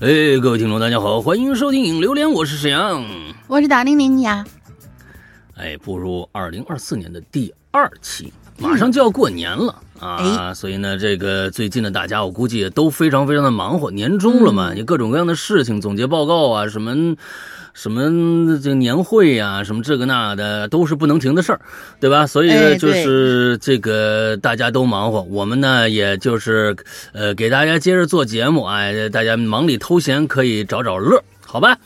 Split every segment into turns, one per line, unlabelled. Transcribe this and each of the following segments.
哎，各位听众，大家好，欢迎收听《影榴莲》，我是沈阳，
我是大玲玲呀。
哎，步入二零二四年的第二期，马上就要过年了啊，所以呢，这个最近的大家，我估计也都非常非常的忙活，年终了嘛，有各种各样的事情，总结报告啊，什么。什么这年会呀，什么这个那的，都是不能停的事儿，对吧？所以呢，就是这个大家都忙活，我们呢，也就是呃，给大家接着做节目，哎，大家忙里偷闲可以找找乐，好吧？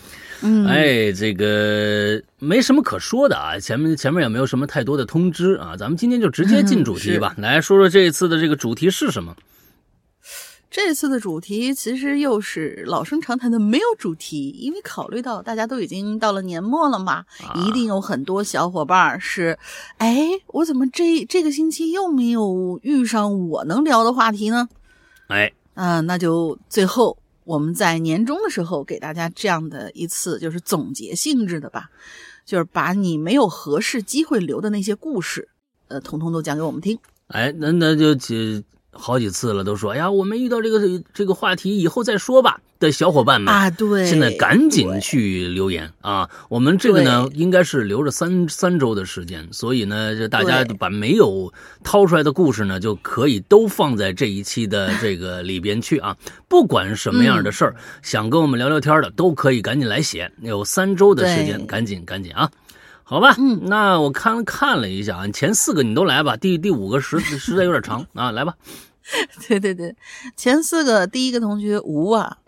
嗯，
哎，这个没什么可说的啊，前面前面也没有什么太多的通知啊，咱们今天就直接进主题 吧，来说说这一次的这个主题是什么。
这次的主题其实又是老生常谈的，没有主题，因为考虑到大家都已经到了年末了嘛，一定有很多小伙伴是，哎，我怎么这这个星期又没有遇上我能聊的话题呢？
哎，
嗯，那就最后我们在年终的时候给大家这样的一次就是总结性质的吧，就是把你没有合适机会留的那些故事，呃，统统都讲给我们听。
哎，那那就请。好几次了，都说哎呀，我们遇到这个这个话题，以后再说吧。的小伙伴们
啊，对，
现在赶紧去留言啊！我们这个呢，应该是留着三三周的时间，所以呢，就大家把没有掏出来的故事呢，就可以都放在这一期的这个里边去啊。不管什么样的事儿，想跟我们聊聊天的，都可以赶紧来写。有三周的时间，赶紧赶紧啊！好吧，
嗯，
那我看看了一下啊，前四个你都来吧，第第五个实实在有点长啊，来吧。
对对对，前四个，第一个同学吴啊，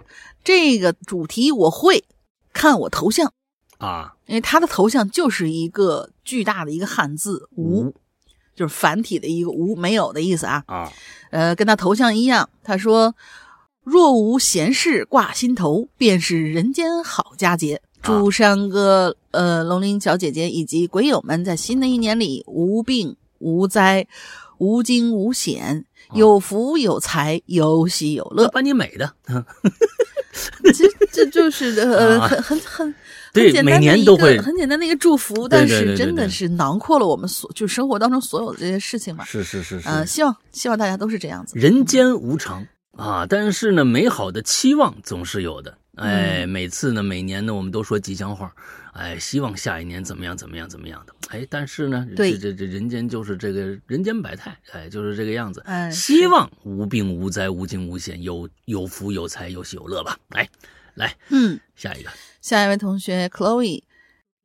这个主题我会看我头像
啊，
因为他的头像就是一个巨大的一个汉字无，就是繁体的一个无，没有的意思啊
啊，
呃，跟他头像一样，他说若无闲事挂心头，便是人间好佳节。祝山哥、呃龙鳞小姐姐以及鬼友们在新的一年里无病无灾、无惊无险。有福有财，有喜有乐，
把你美的。
其实这就是呃 很很很
对，每年都会
很简单的一个祝福，但是真的是囊括了我们所就生活当中所有的这些事情嘛。
是是是是，
呃，希望希望大家都是这样子。
人间无常啊，但是呢，美好的期望总是有的。哎，每次呢，每年呢，我们都说吉祥话。哎，希望下一年怎么样怎么样怎么样的？哎，但是呢，这这这人间就是这个人间百态，哎，就是这个样子。
哎，
希望无病无灾无惊无险，有有福有财有喜有乐吧。来，来，
嗯，
下一个，
下一位同学 Chloe。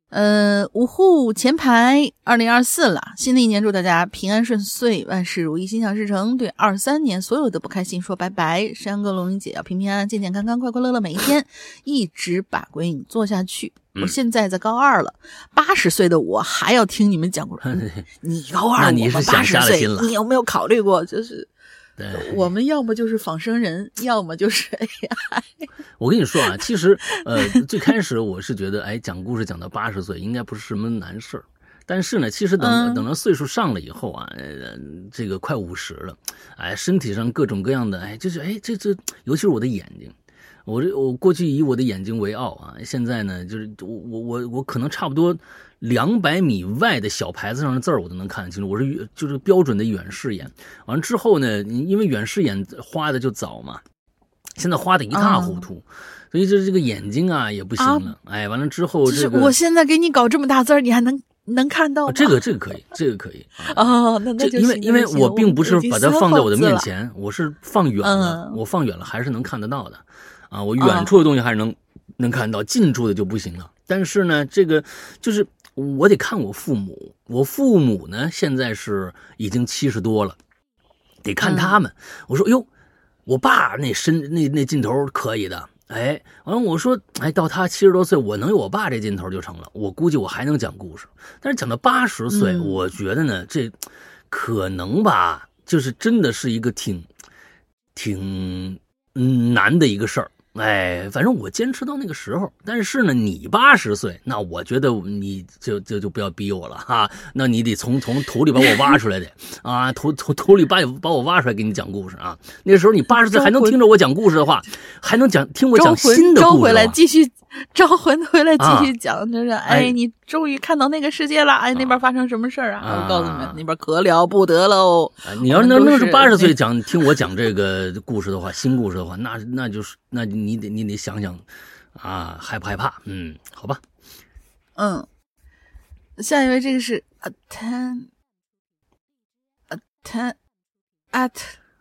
呃，五户前排，二零二四了，新的一年祝大家平安顺遂，万事如意，心想事成。对二三年所有的不开心说拜拜。山哥、龙云姐要平平安安、健健康康、快快乐乐每一天，一直把鬼影做下去。我现在在高二了，八十岁的我还要听你们讲故事。你高二，
你是
八十岁，
你
有没有考虑过？就是。
对，
我们要么就是仿生人，要么就是 AI。
我跟你说啊，其实呃，最开始我是觉得，哎，讲故事讲到八十岁应该不是什么难事儿。但是呢，其实等等到岁数上了以后啊，这个快五十了，哎，身体上各种各样的，哎，就是哎，这这，尤其是我的眼睛，我这我过去以我的眼睛为傲啊，现在呢，就是我我我我可能差不多。两百米外的小牌子上的字儿我都能看得清楚，我是就是标准的远视眼。完了之后呢，因为远视眼花的就早嘛，现在花的一塌糊涂，所以这这个眼睛啊也不行了。哎，完了之后这个，
我现在给你搞这么大字儿，你还能能看到？
这个这个可以，这个可以
啊。那那就
因为因为我并不是把它放在我的面前，我是放远了，我放远了还是能看得到的啊。我远处的东西还是能能看到，近处的就不行了。但是呢，这个就是。我得看我父母，我父母呢现在是已经七十多了，得看他们。我说哟，我爸那身那那劲头可以的，哎，完了我说哎，到他七十多岁，我能有我爸这劲头就成了。我估计我还能讲故事，但是讲到八十岁，我觉得呢这可能吧，就是真的是一个挺挺难的一个事儿。哎，反正我坚持到那个时候。但是呢，你八十岁，那我觉得你就就就不要逼我了哈。那你得从从土里把我挖出来的啊，土土土里把把我挖出来给你讲故事啊。那时候你八十岁还能听着我讲故事的话，还能讲听我讲新的故事。
回来继续。招魂回来继续讲，就是哎，你终于看到那个世界了，哎，那边发生什么事儿啊？我告诉你们，那边可了不得喽！
你要能能是 八十岁讲听我讲这个故事的话，新故事的话，那那就是那你得你得想想啊，害不害怕？嗯，好吧。
嗯，下一位这个是 At At At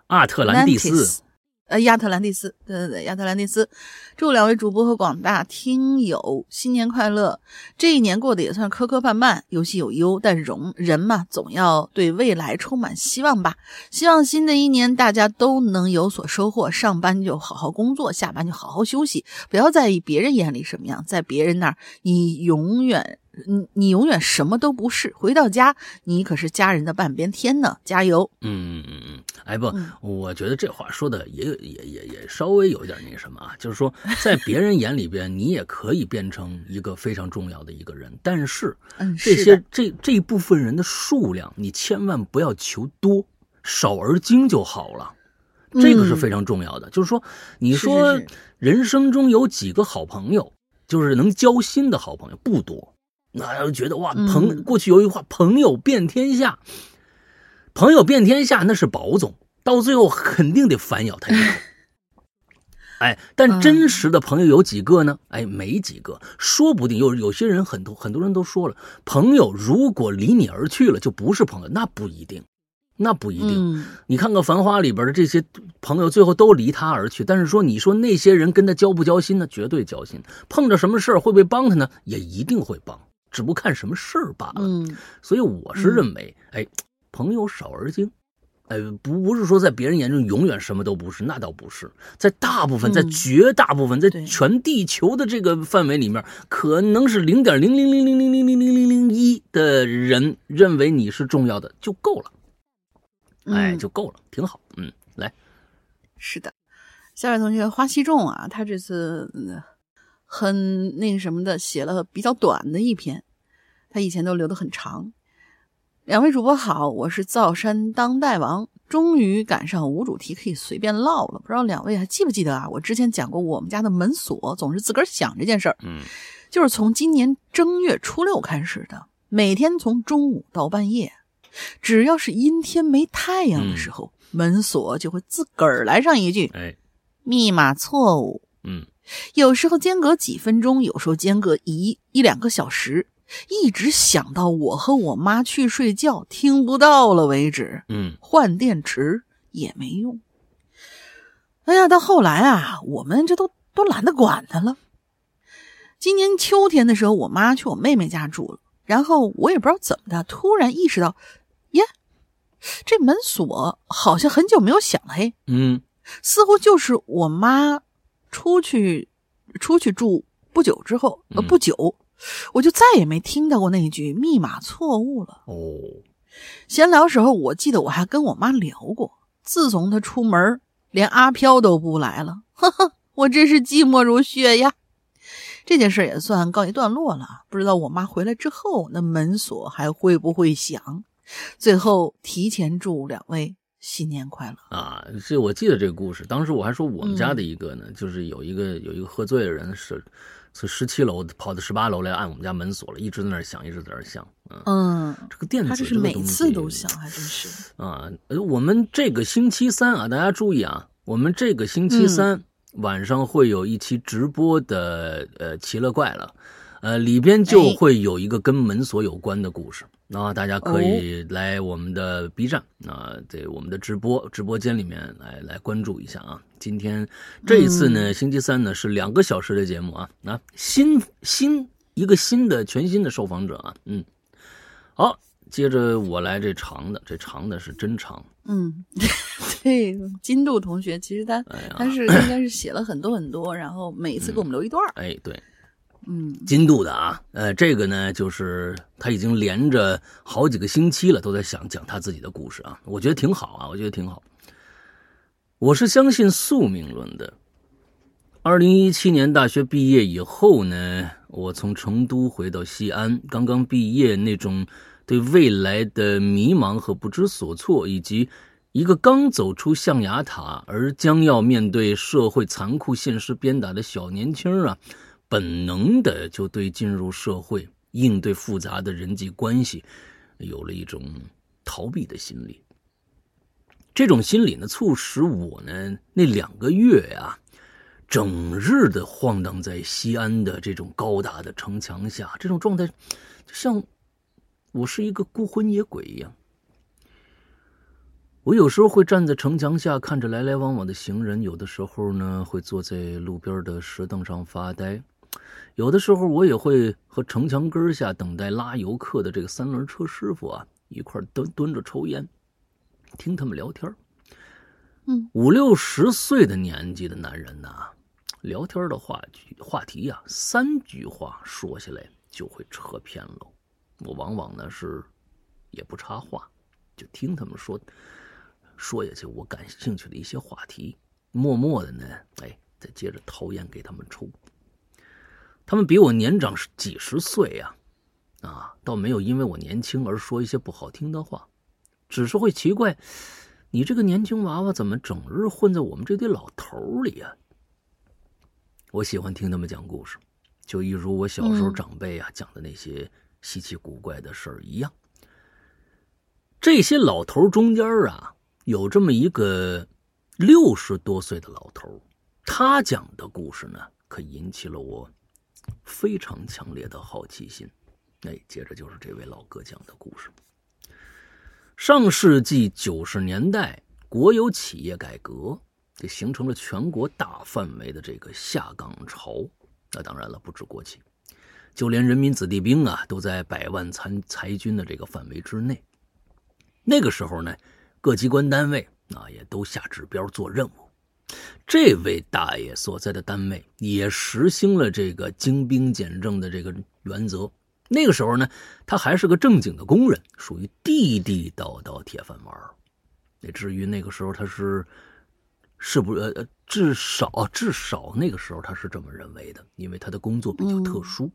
阿特兰蒂斯。
呃，亚特兰蒂斯，对对对，亚特兰蒂斯，祝两位主播和广大听友新年快乐！这一年过得也算磕磕绊绊，有喜有忧，但容人嘛，总要对未来充满希望吧。希望新的一年大家都能有所收获，上班就好好工作，下班就好好休息，不要在意别人眼里什么样，在别人那儿，你永远。你你永远什么都不是，回到家你可是家人的半边天呢，加油！
嗯嗯嗯嗯，哎不，我觉得这话说的也也也也稍微有点那什么啊，就是说在别人眼里边，你也可以变成一个非常重要的一个人，但是这些这这一部分人的数量，你千万不要求多，少而精就好了，这个是非常重要的。就是说，你说人生中有几个好朋友，就是能交心的好朋友不多。那就觉得哇，朋过去有一句话“朋友遍天下”，朋友遍天下那是宝总，到最后肯定得反咬他一口。哎，但真实的朋友有几个呢？哎，没几个，说不定有有些人很多很多人都说了，朋友如果离你而去了，就不是朋友，那不一定，那不一定。你看看《繁花》里边的这些朋友，最后都离他而去，但是说你说那些人跟他交不交心呢？绝对交心。碰着什么事儿会不会帮他呢？也一定会帮。只不过看什么事儿罢了，
嗯，
所以我是认为，哎，朋友少而精，哎，不不是说在别人眼中永远什么都不是，那倒不是，在大部分，在绝大部分，在全地球的这个范围里面，可能是零点零零零零零零零零零零一的人认为你是重要的就够了，哎，就够了，挺好，嗯，来，
是的，下位同学花西众啊，他这次。很那个什么的，写了比较短的一篇，他以前都留的很长。两位主播好，我是造山当代王，终于赶上无主题可以随便唠了。不知道两位还记不记得啊？我之前讲过我们家的门锁总是自个儿响这件事儿，
嗯，
就是从今年正月初六开始的，每天从中午到半夜，只要是阴天没太阳的时候，门锁就会自个儿来上一句，
哎，
密码错误，
嗯。
有时候间隔几分钟，有时候间隔一一两个小时，一直响到我和我妈去睡觉听不到了为止。
嗯，
换电池也没用。哎呀，到后来啊，我们这都都懒得管它了。今年秋天的时候，我妈去我妹妹家住了，然后我也不知道怎么的，突然意识到，耶，这门锁好像很久没有响了。嘿，
嗯，
似乎就是我妈。出去，出去住不久之后，呃，不久，我就再也没听到过那一句密码错误了。哦，闲聊时候，我记得我还跟我妈聊过，自从她出门，连阿飘都不来了。呵呵，我真是寂寞如雪呀。这件事也算告一段落了。不知道我妈回来之后，那门锁还会不会响？最后提前祝两位。新年快乐
啊！这我记得这个故事，当时我还说我们家的一个呢，就是有一个有一个喝醉的人是从十七楼跑到十八楼来按我们家门锁了，一直在那响，一直在那响。
嗯，
这个电子
这是每次都响，还真是
啊。我们这个星期三啊，大家注意啊，我们这个星期三晚上会有一期直播的呃奇了怪了。呃，里边就会有一个跟门锁有关的故事，那大家可以来我们的 B 站啊，在我们的直播直播间里面来来关注一下啊。今天这一次呢，星期三呢是两个小时的节目啊，啊，新新一个新的全新的受访者啊，嗯，好，接着我来这长的，这长的是真长，
嗯，对，金度同学其实他他是应该是写了很多很多，然后每一次给我们留一段，
哎，对。
嗯，
金度的啊，呃，这个呢，就是他已经连着好几个星期了，都在想讲他自己的故事啊，我觉得挺好啊，我觉得挺好。我是相信宿命论的，二零一七年大学毕业以后呢，我从成都回到西安。刚刚毕业，那种对未来的迷茫和不知所措，以及一个刚走出象牙塔而将要面对社会残酷现实鞭打的小年轻啊，本能的就对进入社会、应对复杂的人际关系，有了一种逃避的心理。这种心理呢，促使我呢那两个月呀。整日的晃荡在西安的这种高大的城墙下，这种状态，就像我是一个孤魂野鬼一样。我有时候会站在城墙下看着来来往往的行人，有的时候呢会坐在路边的石凳上发呆，有的时候我也会和城墙根下等待拉游客的这个三轮车师傅啊一块蹲蹲着抽烟，听他们聊天。
嗯，
五六十岁的年纪的男人呐。聊天的话句话题呀，三句话说下来就会扯偏了。我往往呢是也不插话，就听他们说说下去我感兴趣的一些话题，默默的呢，哎，再接着掏烟给他们抽。他们比我年长几十岁呀，啊，倒没有因为我年轻而说一些不好听的话，只是会奇怪，你这个年轻娃娃怎么整日混在我们这堆老头里呀？我喜欢听他们讲故事，就一如我小时候长辈啊讲的那些稀奇古怪的事儿一样。这些老头中间啊，有这么一个六十多岁的老头，他讲的故事呢，可引起了我非常强烈的好奇心。哎，接着就是这位老哥讲的故事。上世纪九十年代，国有企业改革。这形成了全国大范围的这个下岗潮，那当然了，不止国企，就连人民子弟兵啊，都在百万参裁军的这个范围之内。那个时候呢，各机关单位啊也都下指标做任务。这位大爷所在的单位也实行了这个精兵简政的这个原则。那个时候呢，他还是个正经的工人，属于地地道道铁饭碗。那至于那个时候他是。是不是？呃，至少至少那个时候他是这么认为的，因为他的工作比较特殊。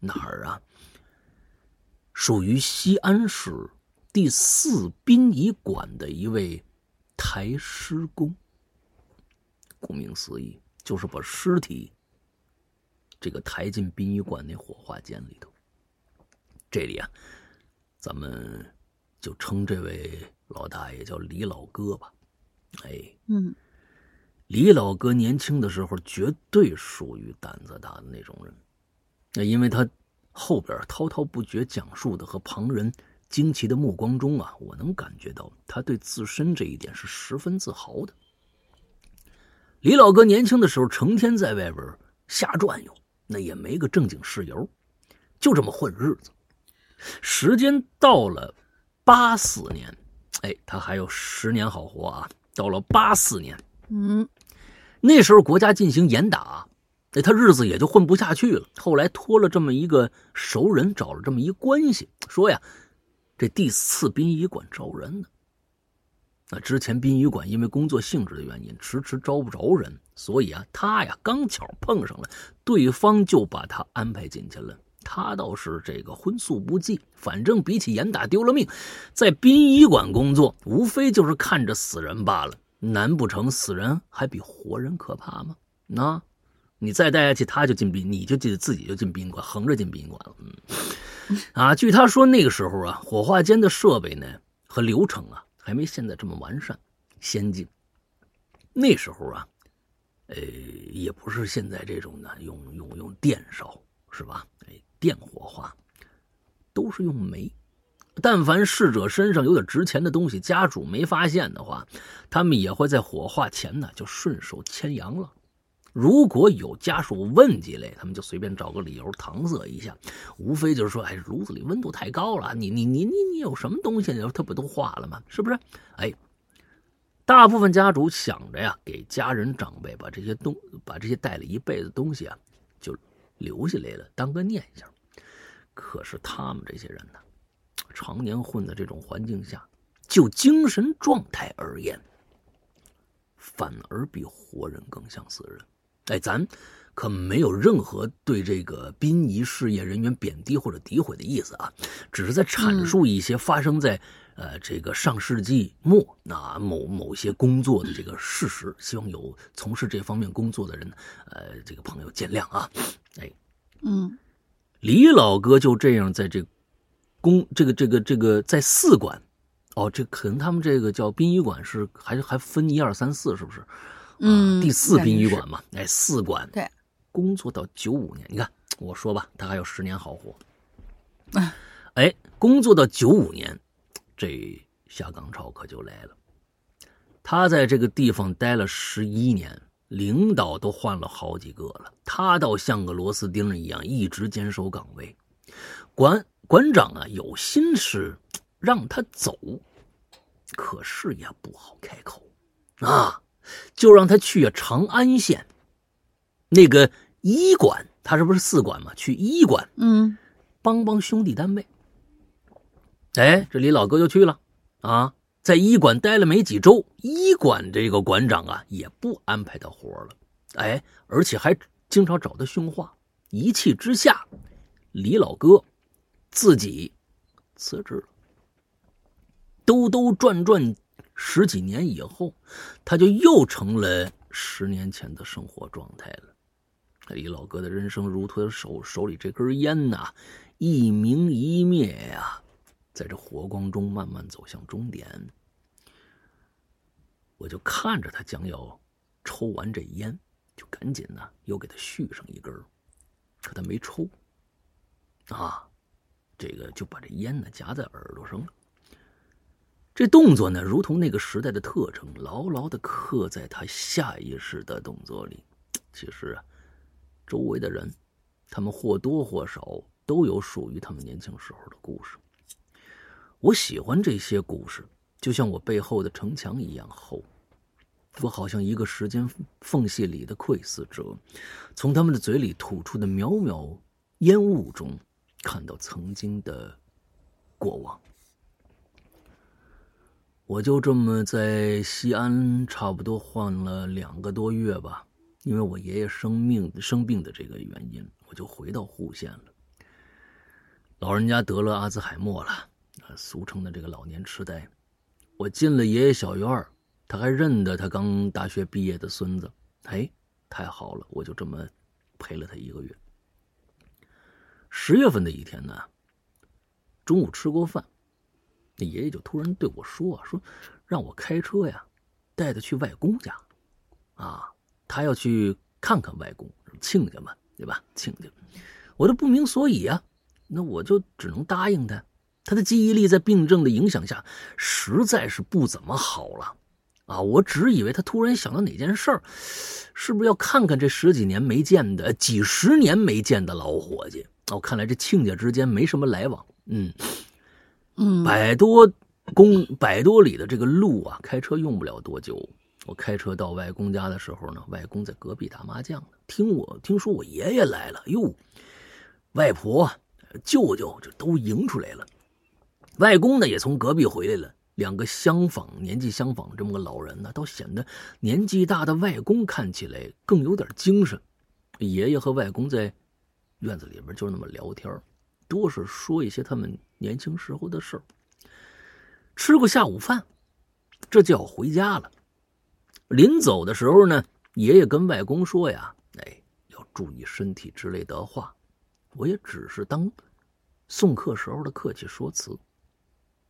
哪儿啊？属于西安市第四殡仪馆的一位抬尸工。顾名思义，就是把尸体这个抬进殡仪馆那火化间里头。这里啊，咱们就称这位老大爷叫李老哥吧。哎，
嗯。
李老哥年轻的时候绝对属于胆子大的那种人，那因为他后边滔滔不绝讲述的和旁人惊奇的目光中啊，我能感觉到他对自身这一点是十分自豪的。李老哥年轻的时候成天在外边瞎转悠，那也没个正经事由，就这么混日子。时间到了八四年，哎，他还有十年好活啊！到了八四年，
嗯。
那时候国家进行严打，那他日子也就混不下去了。后来托了这么一个熟人，找了这么一关系，说呀，这第四殡仪馆招人呢。那之前殡仪馆因为工作性质的原因，迟迟招不着人，所以啊，他呀刚巧碰上了，对方就把他安排进去了。他倒是这个荤素不忌，反正比起严打丢了命，在殡仪馆工作，无非就是看着死人罢了。难不成死人还比活人可怕吗？那，你再待下去，他就进殡，你就进自己就进殡仪馆，横着进殡仪馆了。嗯，啊，据他说，那个时候啊，火化间的设备呢和流程啊，还没现在这么完善、先进。那时候啊，呃，也不是现在这种的，用用用电烧是吧？哎，电火化，都是用煤。但凡逝者身上有点值钱的东西，家属没发现的话，他们也会在火化前呢就顺手牵羊了。如果有家属问起来，他们就随便找个理由搪塞一下，无非就是说：“哎，炉子里温度太高了，你你你你你有什么东西？你他不都化了吗？是不是？”哎，大部分家主想着呀，给家人长辈把这些东把这些带了一辈子东西啊，就留下来了，当个念想。可是他们这些人呢？常年混在这种环境下，就精神状态而言，反而比活人更像死人。哎，咱可没有任何对这个殡仪事业人员贬低或者诋毁的意思啊，只是在阐述一些发生在呃这个上世纪末那某某些工作的这个事实。希望有从事这方面工作的人，呃，这个朋友见谅啊。哎，
嗯，
李老哥就这样在这公这个这个这个在四馆，哦，这可能他们这个叫殡仪馆是还还分一二三四是不是？
嗯，
第四殡仪馆嘛，哎，四馆
对，
工作到九五年，你看我说吧，他还有十年好活。
啊，
哎，工作到九五年，这下岗潮可就来了。他在这个地方待了十一年，领导都换了好几个了，他倒像个螺丝钉一样一直坚守岗位。馆馆长啊，有心是让他走，可是也不好开口啊。就让他去啊，长安县那个医馆，他这不是四馆吗？去医馆，
嗯，
帮帮兄弟单位。哎，这李老哥就去了啊，在医馆待了没几周，医馆这个馆长啊也不安排他活了，哎，而且还经常找他训话。一气之下，李老哥自己辞职了，兜兜转转。十几年以后，他就又成了十年前的生活状态了。李老哥的人生如同手手里这根烟呐，一明一灭呀，在这火光中慢慢走向终点。我就看着他将要抽完这烟，就赶紧呢又给他续上一根，可他没抽，啊，这个就把这烟呢夹在耳朵上了。这动作呢，如同那个时代的特征，牢牢的刻在他下意识的动作里。其实啊，周围的人，他们或多或少都有属于他们年轻时候的故事。我喜欢这些故事，就像我背后的城墙一样厚。我好像一个时间缝隙里的窥视者，从他们的嘴里吐出的渺渺烟雾中，看到曾经的过往。我就这么在西安差不多换了两个多月吧，因为我爷爷生病生病的这个原因，我就回到户县了。老人家得了阿兹海默了，俗称的这个老年痴呆。我进了爷爷小院他还认得他刚大学毕业的孙子。哎，太好了，我就这么陪了他一个月。十月份的一天呢，中午吃过饭。爷爷就突然对我说：“说让我开车呀，带他去外公家，啊，他要去看看外公，亲家嘛，对吧？亲家，我都不明所以啊，那我就只能答应他。他的记忆力在病症的影响下，实在是不怎么好了，啊，我只以为他突然想到哪件事儿，是不是要看看这十几年没见的、几十年没见的老伙计？哦，看来这亲家之间没什么来往，嗯。”百多公百多里的这个路啊，开车用不了多久。我开车到外公家的时候呢，外公在隔壁打麻将呢。听我听说我爷爷来了，哟，外婆、舅舅就都迎出来了。外公呢也从隔壁回来了，两个相仿年纪相仿这么个老人呢，倒显得年纪大的外公看起来更有点精神。爷爷和外公在院子里边就那么聊天多是说一些他们年轻时候的事儿。吃过下午饭，这就要回家了。临走的时候呢，爷爷跟外公说呀：“哎，要注意身体之类的话。”我也只是当送客时候的客气说辞。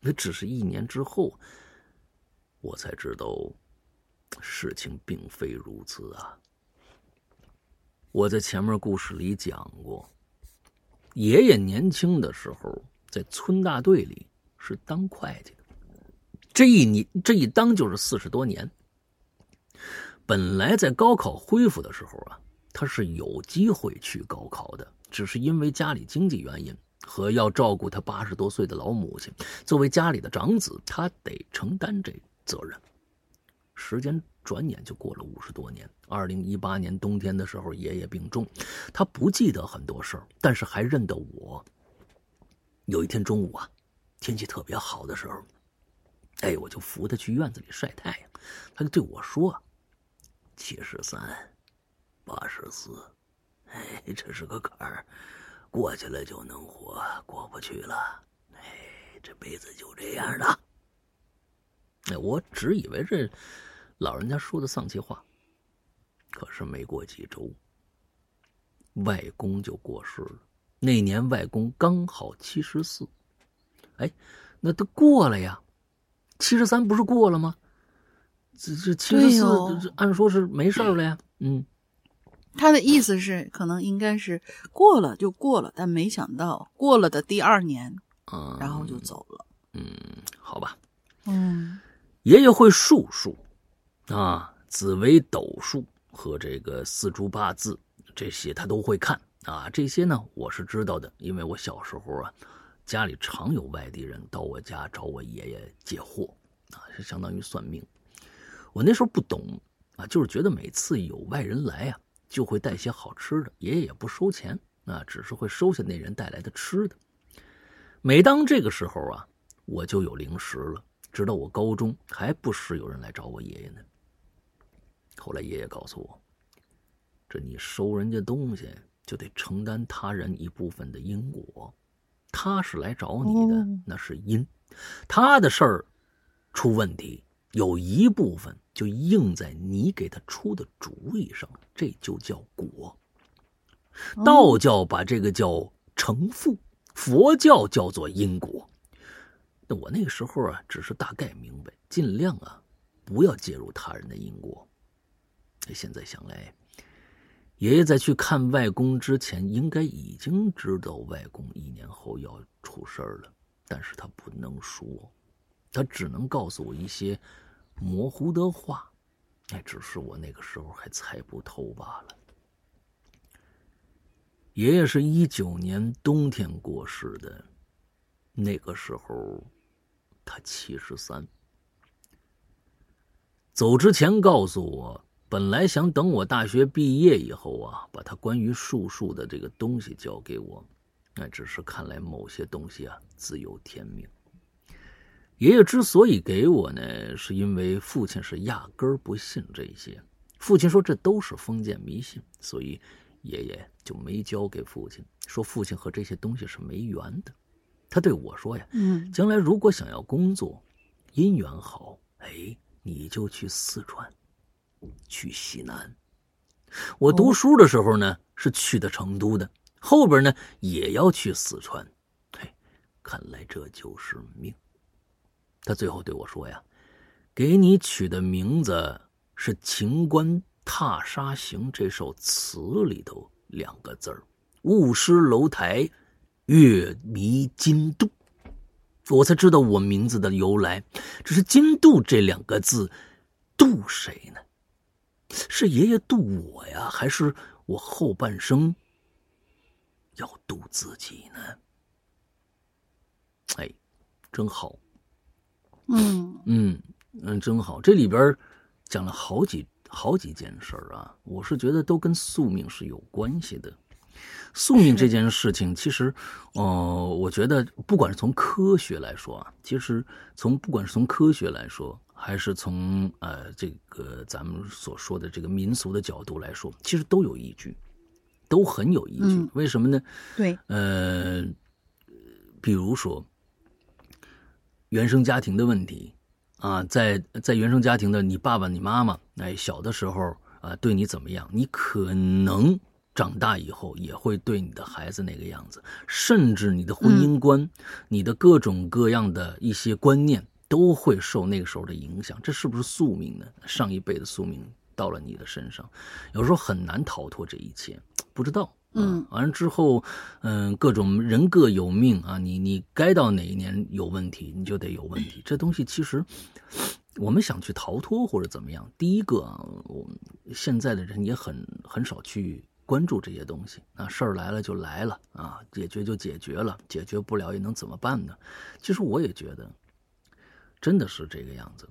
那只是一年之后，我才知道事情并非如此啊。我在前面故事里讲过。爷爷年轻的时候在村大队里是当会计的，这一年这一当就是四十多年。本来在高考恢复的时候啊，他是有机会去高考的，只是因为家里经济原因和要照顾他八十多岁的老母亲，作为家里的长子，他得承担这责任。时间转眼就过了五十多年。二零一八年冬天的时候，爷爷病重，他不记得很多事儿，但是还认得我。有一天中午啊，天气特别好的时候，哎，我就扶他去院子里晒太阳，他就对我说：“七十三，八十四，哎，这是个坎儿，过去了就能活，过不去了，哎，这辈子就这样的。哎，我只以为这老人家说的丧气话，可是没过几周，外公就过世了。那年外公刚好七十四，哎，那都过了呀，七十三不是过了吗？这这七十四，这按说是没事了呀。嗯，
他的意思是，可能应该是过了就过了，但没想到过了的第二年，
嗯，
然后就走了。
嗯，好吧。
嗯，
爷爷会术数啊，紫微斗数和这个四柱八字这些他都会看啊。这些呢，我是知道的，因为我小时候啊，家里常有外地人到我家找我爷爷借货啊，是相当于算命。我那时候不懂啊，就是觉得每次有外人来啊，就会带些好吃的，爷爷也不收钱啊，只是会收下那人带来的吃的。每当这个时候啊，我就有零食了。直到我高中，还不时有人来找我爷爷呢。后来爷爷告诉我，这你收人家东西，就得承担他人一部分的因果。他是来找你的，那是因，他的事儿出问题，有一部分。就应在你给他出的主意上，这就叫果。道教把这个叫成负，佛教叫做因果。那我那个时候啊，只是大概明白，尽量啊，不要介入他人的因果。现在想来，爷爷在去看外公之前，应该已经知道外公一年后要出事了，但是他不能说，他只能告诉我一些。模糊的话，那只是我那个时候还猜不透罢了。爷爷是一九年冬天过世的，那个时候他七十三。走之前告诉我，本来想等我大学毕业以后啊，把他关于术数的这个东西交给我，那只是看来某些东西啊自有天命。爷爷之所以给我呢，是因为父亲是压根儿不信这些。父亲说这都是封建迷信，所以爷爷就没交给父亲。说父亲和这些东西是没缘的。他对我说呀：“
嗯，
将来如果想要工作，姻缘好，哎，你就去四川，去西南。我读书的时候呢，是去的成都的，后边呢也要去四川。嘿，看来这就是命。”他最后对我说：“呀，给你取的名字是《秦观踏沙行》这首词里头两个字儿，雾失楼台，月迷津渡。我才知道我名字的由来。只是‘津渡’这两个字，渡谁呢？是爷爷渡我呀，还是我后半生要渡自己呢？哎，真好。”
嗯
嗯嗯，真好。这里边讲了好几好几件事儿啊，我是觉得都跟宿命是有关系的。宿命这件事情，其实，呃，我觉得不管是从科学来说啊，其实从不管是从科学来说，还是从呃这个咱们所说的这个民俗的角度来说，其实都有依据，都很有依据。为什么呢？
对，
呃，比如说。原生家庭的问题，啊，在在原生家庭的你爸爸、你妈妈，哎，小的时候啊，对你怎么样？你可能长大以后也会对你的孩子那个样子，甚至你的婚姻观、你的各种各样的一些观念都会受那个时候的影响。这是不是宿命呢？上一辈的宿命到了你的身上，有时候很难逃脱这一切，不知道。
嗯，
完了之后，嗯，各种人各有命啊，你你该到哪一年有问题，你就得有问题。这东西其实，我们想去逃脱或者怎么样，第一个啊，我们现在的人也很很少去关注这些东西。啊，事儿来了就来了啊，解决就解决了，解决不了也能怎么办呢？其实我也觉得，真的是这个样子。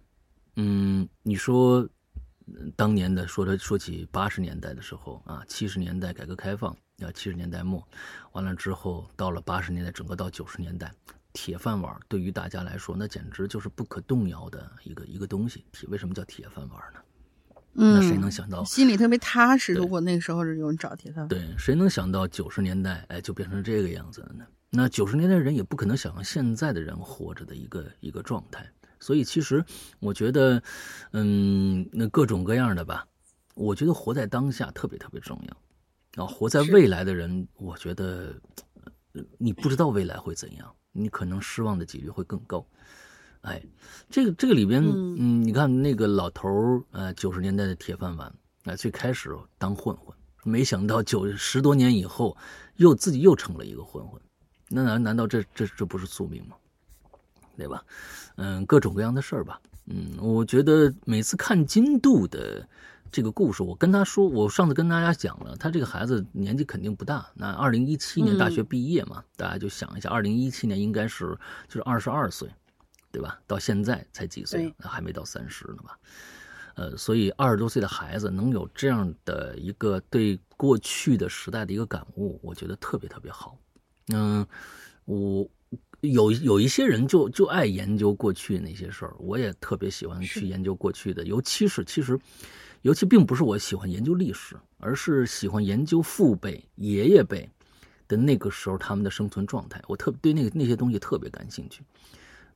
嗯，你说。当年的说的说起八十年代的时候啊，七十年代改革开放啊，七十年代末，完了之后到了八十年代，整个到九十年代，铁饭碗对于大家来说，那简直就是不可动摇的一个一个东西。铁为什么叫铁饭碗呢？嗯那谁能想到
心里特别踏实？如果那个时候是有人找铁饭碗，
对，谁能想到九十年代哎就变成这个样子了呢？那九十年代人也不可能想象现在的人活着的一个一个状态。所以其实我觉得，嗯，那各种各样的吧，我觉得活在当下特别特别重要。啊，活在未来的人，我觉得你不知道未来会怎样，你可能失望的几率会更高。哎，这个这个里边，嗯，你看那个老头儿，呃，九十年代的铁饭碗，啊，最开始当混混，没想到九十多年以后，又自己又成了一个混混，那难难道这这这不是宿命吗？对吧？嗯，各种各样的事儿吧。嗯，我觉得每次看金度的这个故事，我跟他说，我上次跟大家讲了，他这个孩子年纪肯定不大。那二零一七年大学毕业嘛，大家就想一下，二零一七年应该是就是二十二岁，对吧？到现在才几岁？那还没到三十呢吧？呃，所以二十多岁的孩子能有这样的一个对过去的时代的一个感悟，我觉得特别特别好。嗯，我。有有一些人就就爱研究过去那些事儿，我也特别喜欢去研究过去的，尤其是其实，尤其并不是我喜欢研究历史，而是喜欢研究父辈、爷爷辈的那个时候他们的生存状态，我特对那个那些东西特别感兴趣，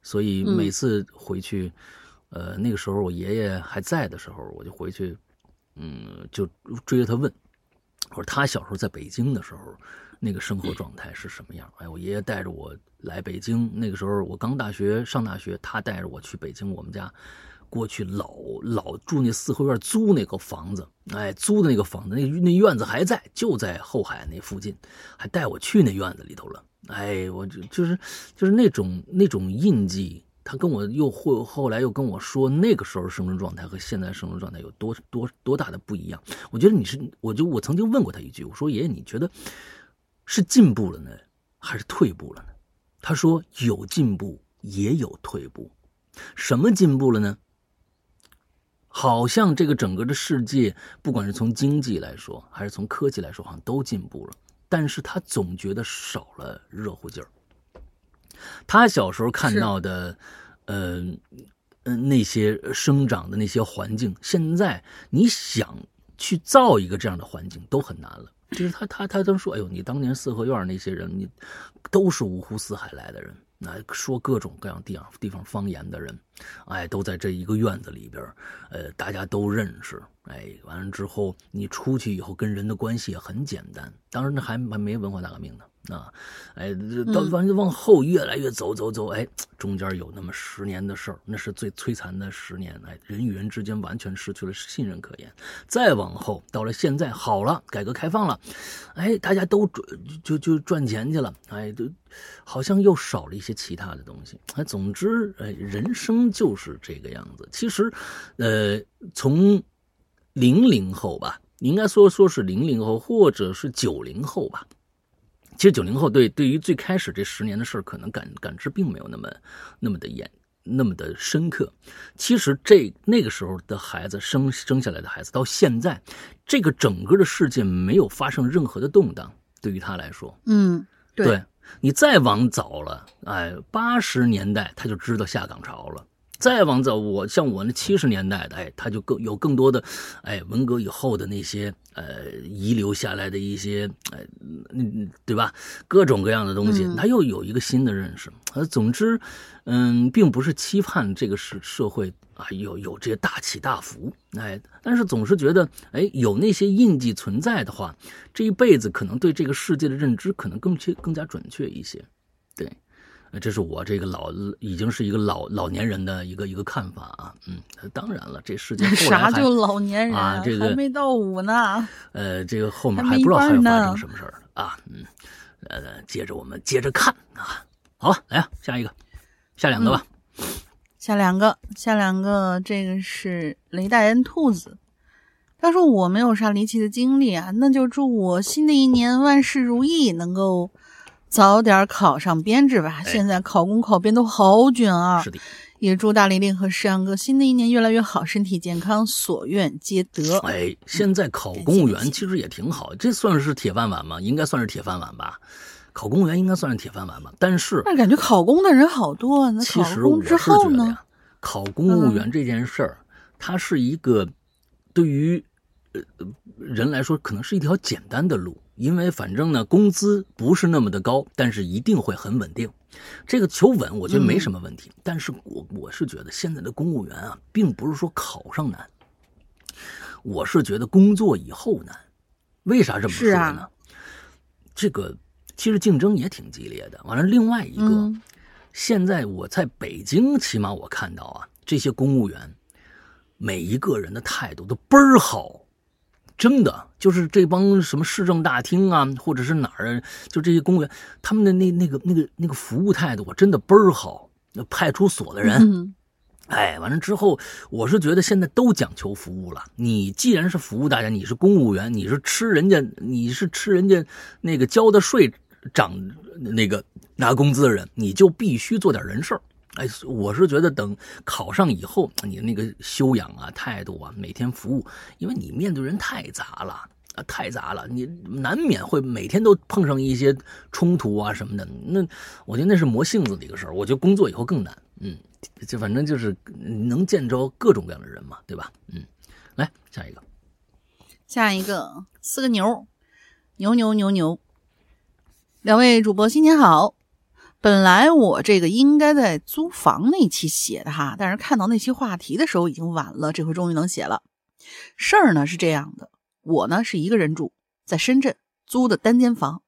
所以每次回去，呃，那个时候我爷爷还在的时候，我就回去，嗯，就追着他问，我说他小时候在北京的时候。那个生活状态是什么样？哎，我爷爷带着我来北京，那个时候我刚大学上大学，他带着我去北京，我们家过去老老住那四合院租那个房子，哎，租的那个房子，那那院子还在，就在后海那附近，还带我去那院子里头了。哎，我就就是就是那种那种印记，他跟我又后后来又跟我说，那个时候生存状态和现在生存状态有多多多大的不一样。我觉得你是，我就我曾经问过他一句，我说爷爷，你觉得？是进步了呢，还是退步了呢？他说有进步，也有退步。什么进步了呢？好像这个整个的世界，不管是从经济来说，还是从科技来说，好像都进步了。但是他总觉得少了热乎劲儿。他小时候看到的，嗯嗯，那些生长的那些环境，现在你想去造一个这样的环境，都很难了。就是他，他，他都说：“哎呦，你当年四合院那些人，你都是五湖四海来的人，那说各种各样地方地方方言的人，哎，都在这一个院子里边，呃，大家都认识。哎，完了之后，你出去以后跟人的关系也很简单。当然，那还还没文化大革命呢。”啊，哎，到完正往后越来越走走走，哎，中间有那么十年的事儿，那是最摧残的十年，哎，人与人之间完全失去了信任可言。再往后，到了现在，好了，改革开放了，哎，大家都赚就就赚钱去了，哎，都好像又少了一些其他的东西。哎，总之，哎，人生就是这个样子。其实，呃，从零零后吧，应该说说是零零后，或者是九零后吧。其实九零后对对于最开始这十年的事儿，可能感感知并没有那么那么的严，那么的深刻。其实这那个时候的孩子生生下来的孩子，到现在，这个整个的世界没有发生任何的动荡，对于他来说，
嗯，
对你再往早了，哎，八十年代他就知道下岗潮了。再往早，我像我那七十年代的，哎，他就更有更多的，哎，文革以后的那些呃遗留下来的一些，哎，嗯，对吧？各种各样的东西，他又有一个新的认识。呃，总之，嗯，并不是期盼这个社社会啊有有这些大起大伏，哎，但是总是觉得，哎，有那些印记存在的话，这一辈子可能对这个世界的认知可能更确更加准确一些，对。这是我这个老已经是一个老老年人的一个一个看法啊，嗯，当然了，这世界
啥就老年人
啊，这个
还没到五呢，
呃，这个后面还不知道还要发生什么事儿啊，嗯，呃，接着我们接着看啊，好了，来啊，下一个，下两个吧，
下两个，下两个，这个是雷大人兔子，他说我没有啥离奇的经历啊，那就祝我新的一年万事如意，能够。早点考上编制吧，现在考公考编都好卷啊！
是的，
也祝大玲玲和石阳哥新的一年越来越好，身体健康，所愿皆得。
哎，现在考公务员其实也挺好，这算是铁饭碗吗？应该算是铁饭碗吧。考公务员应该算是铁饭碗吧，但是
那感觉考公的人好多。那
其实我是觉得呀，考公务员这件事儿，它是一个对于呃人来说，可能是一条简单的路，因为反正呢，工资不是那么的高，但是一定会很稳定。这个求稳，我觉得没什么问题。但是我我是觉得现在的公务员啊，并不是说考上难，我是觉得工作以后难。为啥这么说呢？这个其实竞争也挺激烈的。完了，另外一个，现在我在北京，起码我看到啊，这些公务员每一个人的态度都倍儿好，真的就是这帮什么市政大厅啊，或者是哪儿，就这些公务员，他们的那那个那个那个服务态度我真的倍儿好。那派出所的人。哎，完了之后，我是觉得现在都讲求服务了。你既然是服务大家，你是公务员，你是吃人家，你是吃人家那个交的税涨那个拿工资的人，你就必须做点人事儿。哎，我是觉得等考上以后，你那个修养啊、态度啊、每天服务，因为你面对人太杂了啊，太杂了，你难免会每天都碰上一些冲突啊什么的。那我觉得那是磨性子的一个事儿。我觉得工作以后更难，嗯。就反正就是能见着各种各样的人嘛，对吧？嗯，来下一个，
下一个四个牛，牛牛牛牛。两位主播新年好。本来我这个应该在租房那期写的哈，但是看到那期话题的时候已经晚了，这回终于能写了。事儿呢是这样的，我呢是一个人住在深圳租的单间房，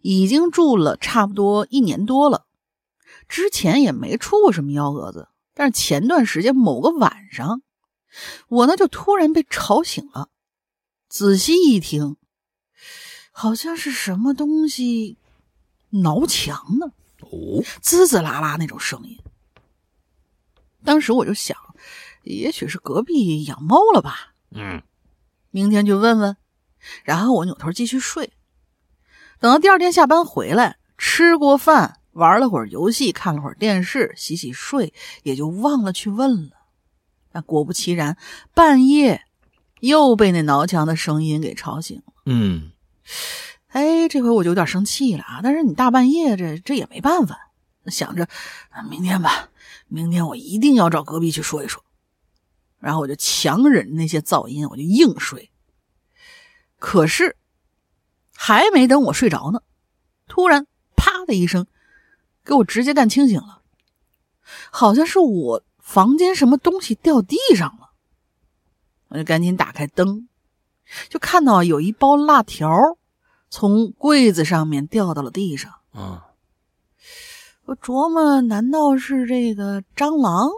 已经住了差不多一年多了。之前也没出过什么幺蛾子，但是前段时间某个晚上，我呢就突然被吵醒了。仔细一听，好像是什么东西挠墙呢，滋滋啦啦那种声音。当时我就想，也许是隔壁养猫了吧。
嗯，
明天去问问。然后我扭头继续睡。等到第二天下班回来，吃过饭。玩了会儿游戏，看了会儿电视，洗洗睡，也就忘了去问了。那果不其然，半夜又被那挠墙的声音给吵醒了。
嗯，
哎，这回我就有点生气了啊！但是你大半夜这这也没办法，想着明天吧，明天我一定要找隔壁去说一说。然后我就强忍那些噪音，我就硬睡。可是还没等我睡着呢，突然啪的一声。给我直接干清醒了，好像是我房间什么东西掉地上了，我就赶紧打开灯，就看到有一包辣条从柜子上面掉到了地上。
啊，
我琢磨，难道是这个蟑螂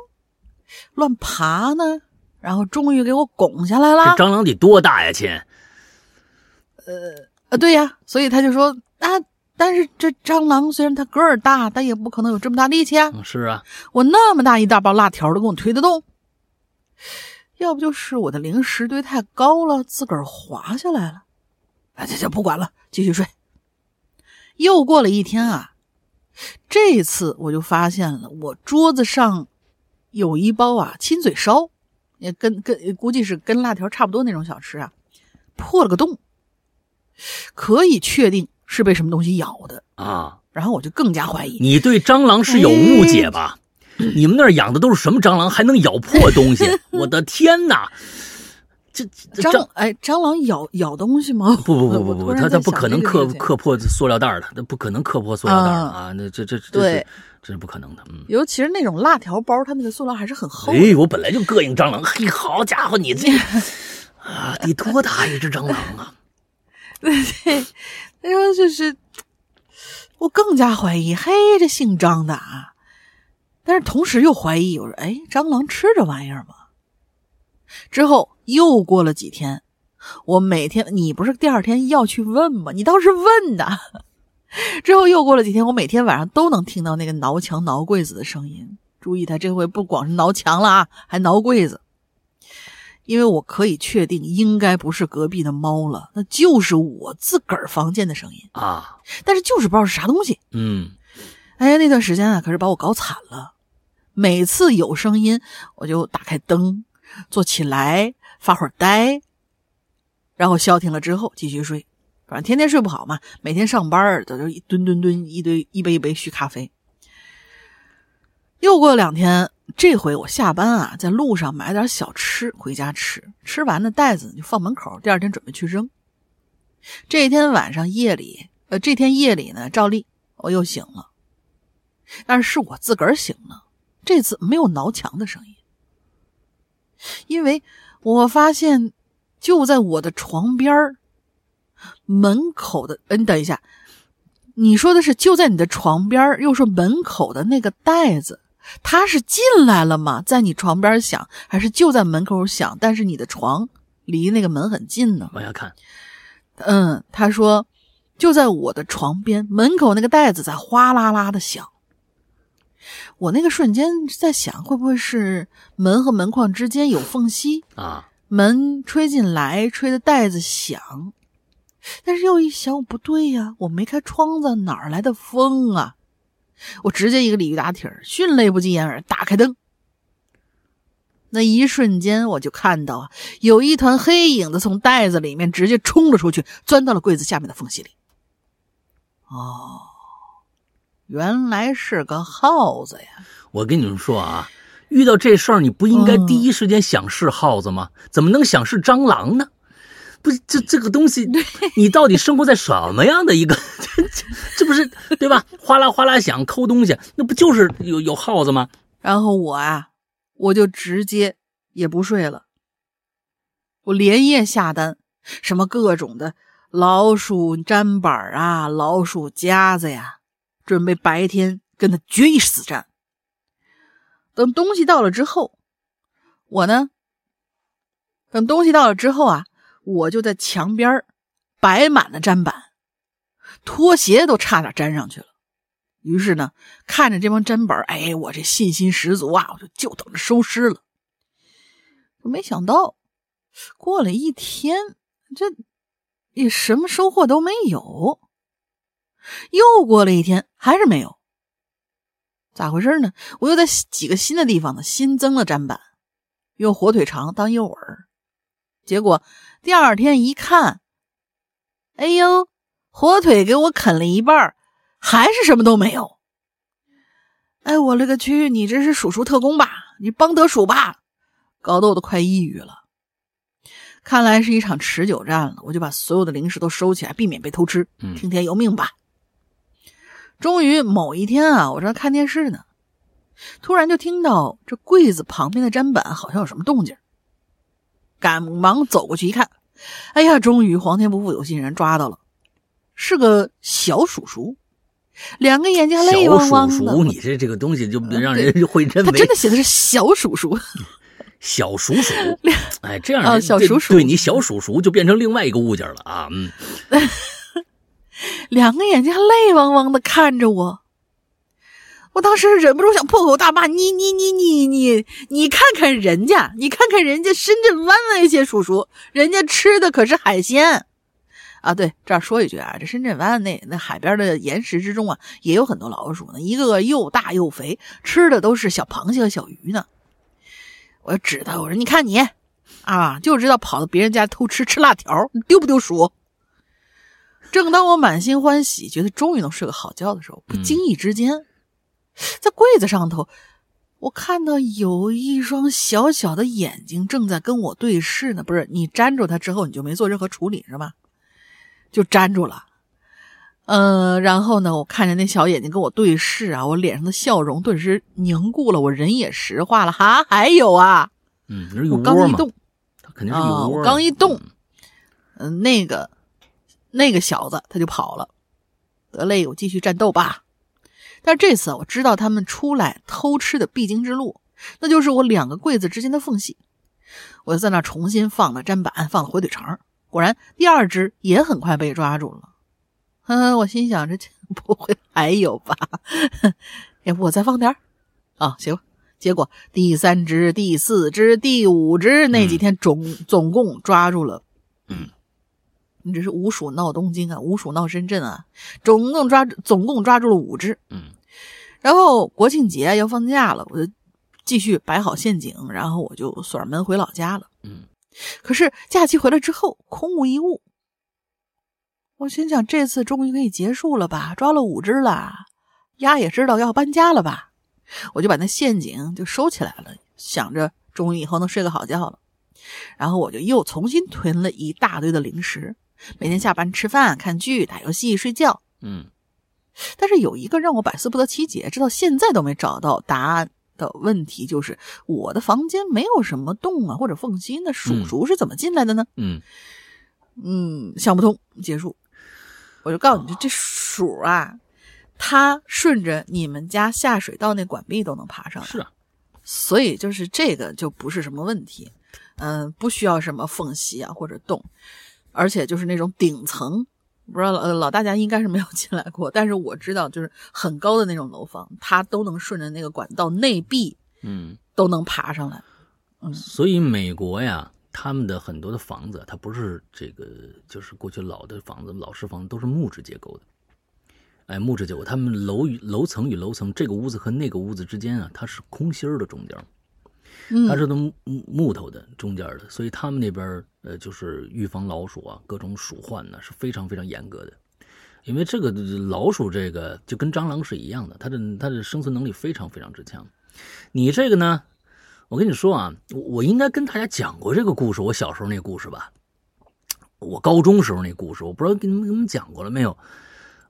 乱爬呢？然后终于给我拱下来了。
这蟑螂得多大呀，亲？
呃呃，对呀，所以他就说啊。但是这蟑螂虽然它个儿大，但也不可能有这么大力气啊！
是啊，
我那么大一大包辣条都给我推得动，要不就是我的零食堆太高了，自个儿滑下来了。哎，这就不管了，继续睡。又过了一天啊，这次我就发现了，我桌子上有一包啊亲嘴烧，也跟跟估计是跟辣条差不多那种小吃啊，破了个洞，可以确定。是被什么东西咬的
啊？
然后我就更加怀疑
你对蟑螂是有误解吧？你们那儿养的都是什么蟑螂，还能咬破东西？我的天哪！这
蟑哎，蟑螂咬咬东西吗？
不不不不不，它它不可能磕磕破塑料袋的，它不可能磕破塑料袋啊！那这这
这是，
这是不可能的。嗯，
尤其是那种辣条包，它那个塑料还是很厚。
哎，我本来就膈应蟑螂，嘿，好家伙，你这 啊，得多大一只蟑螂啊？
对对。他说就是，我更加怀疑，嘿，这姓张的啊！但是同时又怀疑，我说，哎，蟑螂吃这玩意儿吗？之后又过了几天，我每天，你不是第二天要去问吗？你倒是问呐。之后又过了几天，我每天晚上都能听到那个挠墙、挠柜子的声音。注意，他这回不光是挠墙了啊，还挠柜子。因为我可以确定，应该不是隔壁的猫了，那就是我自个儿房间的声音
啊！
但是就是不知道是啥东西。
嗯，
哎，那段时间啊，可是把我搞惨了。每次有声音，我就打开灯，坐起来发会儿呆，然后消停了之后继续睡。反正天天睡不好嘛，每天上班都就蹲蹲蹲，一堆一杯一杯续咖啡。又过两天。这回我下班啊，在路上买点小吃回家吃，吃完的袋子就放门口，第二天准备去扔。这一天晚上夜里，呃，这天夜里呢，照例我又醒了，但是是我自个儿醒了，这次没有挠墙的声音，因为我发现就在我的床边门口的，嗯，等一下，你说的是就在你的床边又说门口的那个袋子。他是进来了吗？在你床边响，还是就在门口响？但是你的床离那个门很近呢。
往下看，
嗯，他说就在我的床边门口那个袋子在哗啦啦的响。我那个瞬间在想，会不会是门和门框之间有缝隙
啊？
门吹进来，吹的袋子响。但是又一想，我不对呀，我没开窗子，哪来的风啊？我直接一个鲤鱼打挺，迅雷不及掩耳，打开灯。那一瞬间，我就看到啊，有一团黑影子从袋子里面直接冲了出去，钻到了柜子下面的缝隙里。哦，原来是个耗子呀！
我跟你们说啊，遇到这事儿，你不应该第一时间想是耗子吗？怎么能想是蟑螂呢？不，这这个东西，你到底生活在什么样的一个？这 这不是对吧？哗啦哗啦响，抠东西，那不就是有有耗子吗？
然后我啊，我就直接也不睡了，我连夜下单，什么各种的老鼠粘板啊，老鼠夹子呀，准备白天跟他决一死战。等东西到了之后，我呢，等东西到了之后啊。我就在墙边摆满了砧板，拖鞋都差点粘上去了。于是呢，看着这帮砧板，哎，我这信心十足啊，我就就等着收尸了。没想到过了一天，这也什么收获都没有。又过了一天，还是没有。咋回事呢？我又在几个新的地方呢，新增了砧板，用火腿肠当诱饵。结果第二天一看，哎呦，火腿给我啃了一半，还是什么都没有。哎，我勒个去！你这是鼠鼠特工吧？你邦德鼠吧？搞得我都快抑郁了。看来是一场持久战了，我就把所有的零食都收起来，避免被偷吃。听天由命吧。终于某一天啊，我正看电视呢，突然就听到这柜子旁边的砧板好像有什么动静。赶忙走过去一看，哎呀，终于皇天不负有心人，抓到了，是个小鼠鼠，两个眼睛泪汪汪
的。小鼠鼠，你这这个东西就让人会认为
他真的写的是小鼠鼠，
小鼠鼠。哎，这样
小鼠鼠，
对你小鼠鼠就变成另外一个物件了啊。嗯，
两个眼睛泪汪汪的看着我。我当时忍不住想破口大骂你你你你你你看看人家，你看看人家深圳湾那些叔叔，人家吃的可是海鲜啊！对，这儿说一句啊，这深圳湾那那海边的岩石之中啊，也有很多老鼠呢，一个个又大又肥，吃的都是小螃蟹和小鱼呢。我指他，我说你看你啊，就知道跑到别人家偷吃吃辣条，丢不丢鼠？正当我满心欢喜，觉得终于能睡个好觉的时候，不经意之间。在柜子上头，我看到有一双小小的眼睛正在跟我对视呢。不是你粘住它之后，你就没做任何处理是吧？就粘住了。嗯，然后呢，我看着那小眼睛跟我对视啊，我脸上的笑容顿时凝固了，我人也石化了。哈，还有啊，
嗯，
我刚一动，
它肯定是有窝。
我刚一动，嗯，那个那个小子他就跑了。得嘞，我继续战斗吧。但这次我知道他们出来偷吃的必经之路，那就是我两个柜子之间的缝隙。我就在那重新放了砧板，放了火腿肠。果然，第二只也很快被抓住了。呵呵，我心想：这不会还有吧？要 不我再放点儿？啊，行。结果第三只、第四只、第五只，那几天总总共抓住了。
嗯。
你这是五鼠闹东京啊，五鼠闹深圳啊，总共抓总共抓住了五只。
嗯，
然后国庆节要放假了，我就继续摆好陷阱，然后我就锁上门回老家了。
嗯，
可是假期回来之后空无一物，我心想这次终于可以结束了吧？抓了五只了，鸭也知道要搬家了吧？我就把那陷阱就收起来了，想着终于以后能睡个好觉了。然后我就又重新囤了一大堆的零食，每天下班吃饭、看剧、打游戏、睡觉。
嗯，
但是有一个让我百思不得其解，直到现在都没找到答案的问题，就是我的房间没有什么洞啊或者缝隙，那鼠鼠是怎么进来的呢？
嗯
嗯，想不通。结束，我就告诉你，这鼠啊，它顺着你们家下水道那管壁都能爬上来。
是啊，
所以就是这个就不是什么问题，嗯，不需要什么缝隙啊或者洞，而且就是那种顶层，不知道老老大家应该是没有进来过，但是我知道就是很高的那种楼房，它都能顺着那个管道内壁，
嗯，
都能爬上来。嗯，
所以美国呀。他们的很多的房子，它不是这个，就是过去老的房子、老式房子都是木质结构的。哎，木质结构，他们楼与楼层与楼层，这个屋子和那个屋子之间啊，它是空心儿的中间，它是木木头的中间的，所以他们那边呃，就是预防老鼠啊，各种鼠患呢是非常非常严格的。因为这个老鼠这个就跟蟑螂是一样的，它的它的生存能力非常非常之强。你这个呢？我跟你说啊，我我应该跟大家讲过这个故事，我小时候那故事吧，我高中时候那故事，我不知道跟你们跟你们讲过了没有？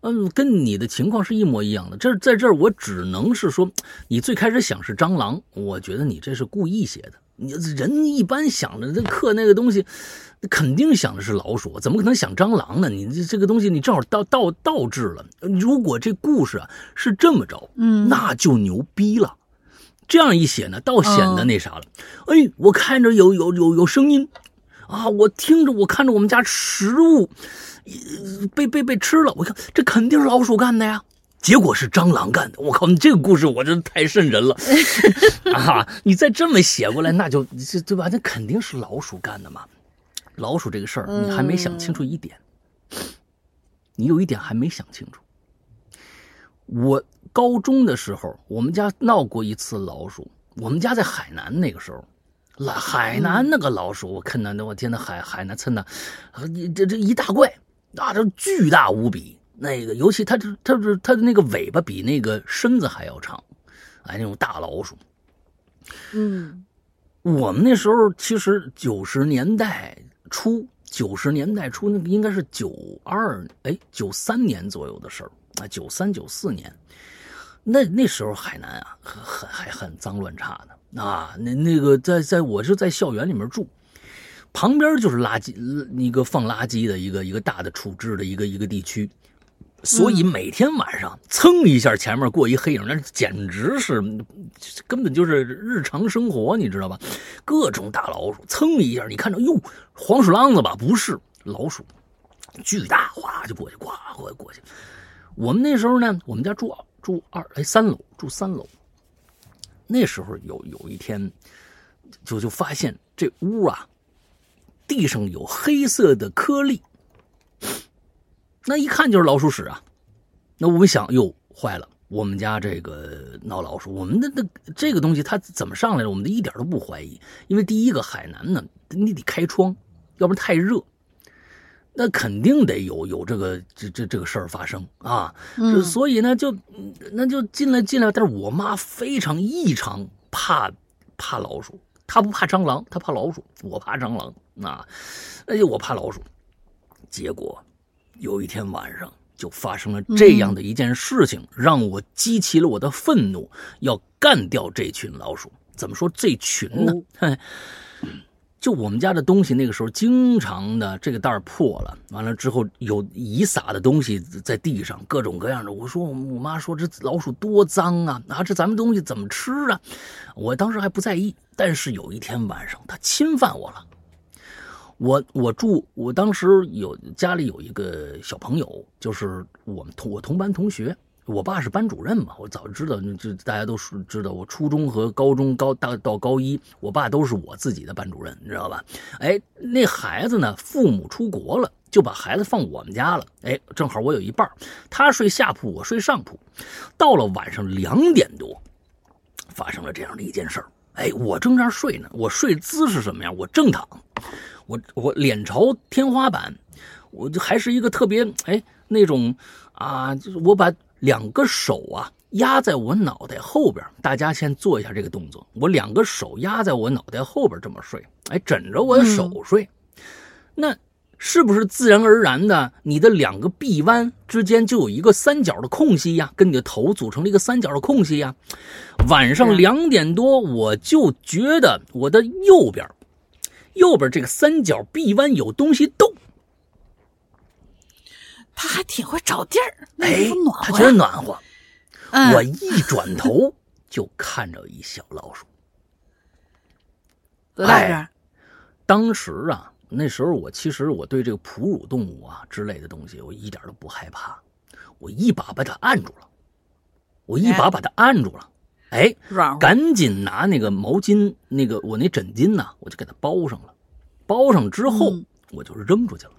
嗯，跟你的情况是一模一样的。这在这儿，我只能是说，你最开始想是蟑螂，我觉得你这是故意写的。你人一般想着这刻那个东西，肯定想的是老鼠，怎么可能想蟑螂呢？你这这个东西，你正好倒倒倒置了。如果这故事啊是这么着，
嗯，
那就牛逼了。这样一写呢，倒显得那啥了。哎，我看着有有有有声音，啊，我听着，我看着我们家食物被被被吃了。我看这肯定是老鼠干的呀，结果是蟑螂干的。我靠，你这个故事我真太瘆人了 啊！你再这么写过来，那就这对吧？那肯定是老鼠干的嘛。老鼠这个事儿，你还没想清楚一点，你有一点还没想清楚，我。高中的时候，我们家闹过一次老鼠。我们家在海南那个时候，海海南那个老鼠，我看到那，我天呐，海海南村的，这这一大怪，啊，这巨大无比。那个，尤其它这它是它的那个尾巴比那个身子还要长，哎，那种大老鼠。
嗯，
我们那时候其实九十年代初，九十年代初那个应该是九二哎九三年左右的事儿啊，九三九四年。那那时候海南啊，很很还很脏乱差的啊。那那个在在我是在校园里面住，旁边就是垃圾一个放垃圾的一个一个大的处置的一个一个地区，所以每天晚上蹭一下前面过一黑影，那简直是根本就是日常生活，你知道吧？各种大老鼠蹭一下，你看着哟，黄鼠狼子吧？不是老鼠，巨大，哗就过去，呱过过去。我们那时候呢，我们家住。住二哎三楼住三楼，那时候有有一天，就就发现这屋啊，地上有黑色的颗粒，那一看就是老鼠屎啊。那我们想，哟，坏了，我们家这个闹老鼠。我们的那这个东西它怎么上来的？我们一点都不怀疑，因为第一个海南呢，你得开窗，要不然太热。那肯定得有有这个这这这个事儿发生啊，所以呢就那就进来进来，但是我妈非常异常怕怕老鼠，她不怕蟑螂，她怕老鼠，我怕蟑螂啊，那就我怕老鼠。结果有一天晚上就发生了这样的一件事情，让我激起了我的愤怒，要干掉这群老鼠。怎么说这群呢？就我们家的东西，那个时候经常的这个袋破了，完了之后有遗撒的东西在地上，各种各样的。我说我妈说这老鼠多脏啊，啊这咱们东西怎么吃啊？我当时还不在意，但是有一天晚上它侵犯我了。我我住我当时有家里有一个小朋友，就是我们同我同班同学。我爸是班主任嘛，我早知道，就大家都是知道，我初中和高中高大到高一，我爸都是我自己的班主任，你知道吧？哎，那孩子呢，父母出国了，就把孩子放我们家了。哎，正好我有一半，他睡下铺，我睡上铺。到了晚上两点多，发生了这样的一件事儿。哎，我正在睡呢，我睡姿势什么样？我正躺，我我脸朝天花板，我就还是一个特别哎那种啊，就是我把。两个手啊，压在我脑袋后边。大家先做一下这个动作，我两个手压在我脑袋后边这么睡，哎，枕着我的手睡。那是不是自然而然的，你的两个臂弯之间就有一个三角的空隙呀？跟你的头组成了一个三角的空隙呀？晚上两点多，我就觉得我的右边，右边这个三角臂弯有东西动。
他还挺会找地儿，
哎，他觉得暖和。我一转头 就看着一小老鼠，
多大个？
当时啊，那时候我其实我对这个哺乳动物啊之类的东西，我一点都不害怕。我一把把它按住了，我一把把它按住了，哎，赶紧拿那个毛巾，那个我那枕巾呐，我就给它包上了。包上之后，我就扔出去了。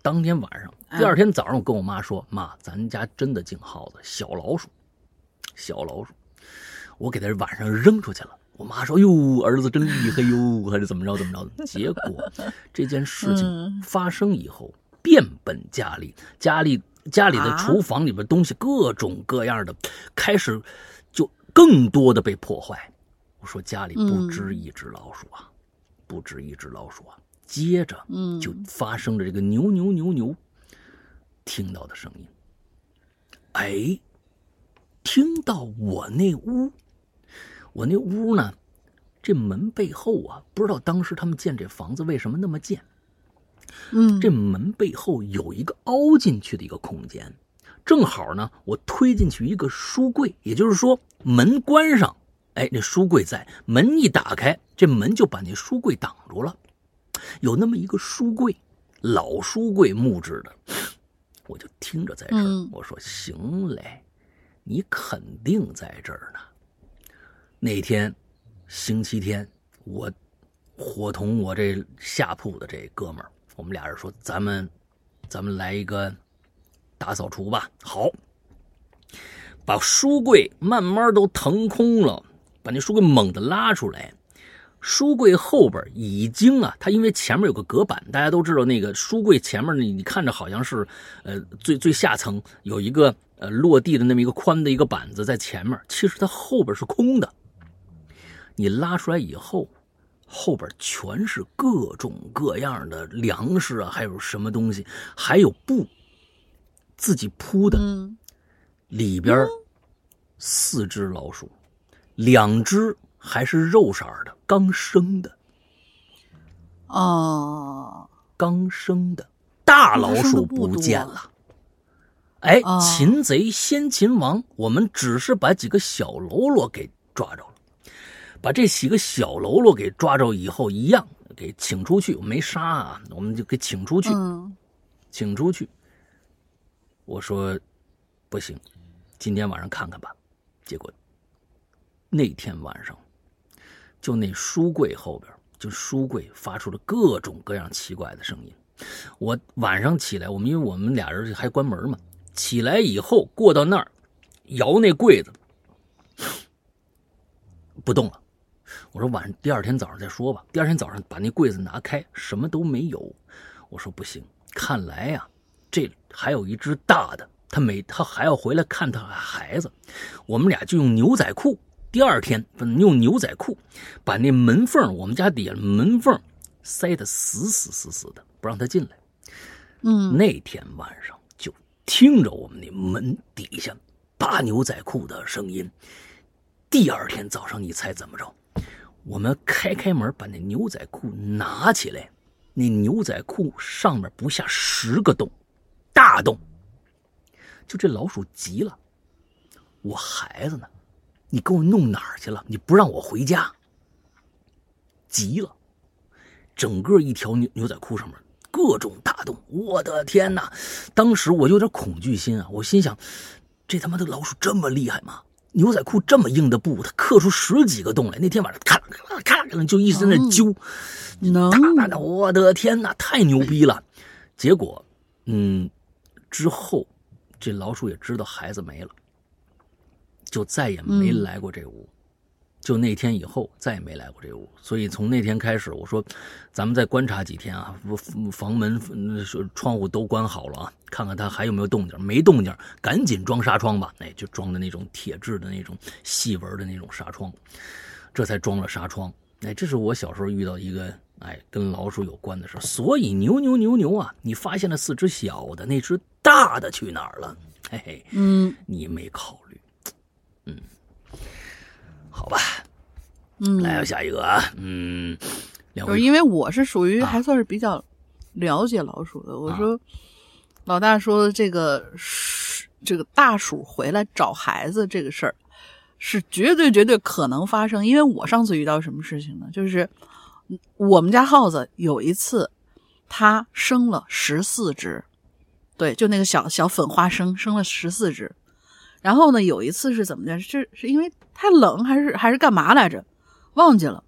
当天晚上，第二天早上，我跟我妈说：“妈，咱家真的进耗子，小老鼠，小老鼠，我给它晚上扔出去了。”我妈说：“哟，儿子真厉害哟，还是怎么着怎么着的？”结果这件事情发生以后，变本加厉，家里家里的厨房里边东西各种各样的开始就更多的被破坏。我说家里不止一只老鼠啊，不止一只老鼠啊。接着，嗯，就发生了这个牛牛牛牛听到的声音。哎，听到我那屋，我那屋呢，这门背后啊，不知道当时他们建这房子为什么那么建。
嗯，
这门背后有一个凹进去的一个空间，正好呢，我推进去一个书柜，也就是说门关上，哎，那书柜在，门一打开，这门就把那书柜挡住了。有那么一个书柜，老书柜，木质的，我就听着在这儿。我说：“行嘞，你肯定在这儿呢。”那天星期天，我伙同我这下铺的这哥们儿，我们俩人说：“咱们，咱们来一个大扫除吧。”好，把书柜慢慢都腾空了，把那书柜猛地拉出来。书柜后边已经啊，它因为前面有个隔板，大家都知道那个书柜前面你你看着好像是，呃，最最下层有一个呃落地的那么一个宽的一个板子在前面，其实它后边是空的。你拉出来以后，后边全是各种各样的粮食啊，还有什么东西，还有布，自己铺的，里边四只老鼠，两只。还是肉色的，刚生的，
哦，
刚生的大老鼠不见了。哎，擒贼先擒王，我们只是把几个小喽啰给抓着了，把这几个小喽啰给抓着以后，一样给请出去，没杀啊，我们就给请出去，请出去。我说不行，今天晚上看看吧。结果那天晚上。就那书柜后边，就书柜发出了各种各样奇怪的声音。我晚上起来，我们因为我们俩人还关门嘛，起来以后过到那儿，摇那柜子不动了。我说晚上第二天早上再说吧。第二天早上把那柜子拿开，什么都没有。我说不行，看来呀，这还有一只大的，他每他还要回来看他孩子。我们俩就用牛仔裤。第二天，用牛仔裤把那门缝，我们家底下门缝塞得死死死死的，不让他进来。
嗯，
那天晚上就听着我们那门底下扒牛仔裤的声音。第二天早上，你猜怎么着？我们开开门，把那牛仔裤拿起来，那牛仔裤上面不下十个洞，大洞。就这老鼠急了，我孩子呢？你给我弄哪儿去了？你不让我回家，急了，整个一条牛牛仔裤上面各种大洞，我的天哪！当时我有点恐惧心啊，我心想，这他妈的老鼠这么厉害吗？牛仔裤这么硬的布，它刻出十几个洞来。那天晚上咔啦咔啦咔啦，就一直在那揪，大的，我的天哪，太牛逼了！结果，嗯，之后这老鼠也知道孩子没了。就再也没来过这屋，就那天以后再也没来过这屋。所以从那天开始，我说，咱们再观察几天啊，房门、窗户都关好了啊，看看他还有没有动静。没动静，赶紧装纱窗吧。哎，就装的那种铁质的那种细纹的那种纱窗，这才装了纱窗。哎，这是我小时候遇到一个哎跟老鼠有关的事。所以牛牛牛牛啊，你发现了四只小的，那只大的去哪儿了？嘿嘿，
嗯，
你没考虑，嗯。好吧，
嗯，
来下一个啊，嗯，
就是因为我是属于还算是比较了解老鼠的。我说，老大说这个这个大鼠回来找孩子这个事儿是绝对绝对可能发生。因为我上次遇到什么事情呢？就是我们家耗子有一次，它生了十四只，对，就那个小小粉花生生了十四只。然后呢，有一次是怎么的？是是因为太冷，还是还是干嘛来着？忘记了。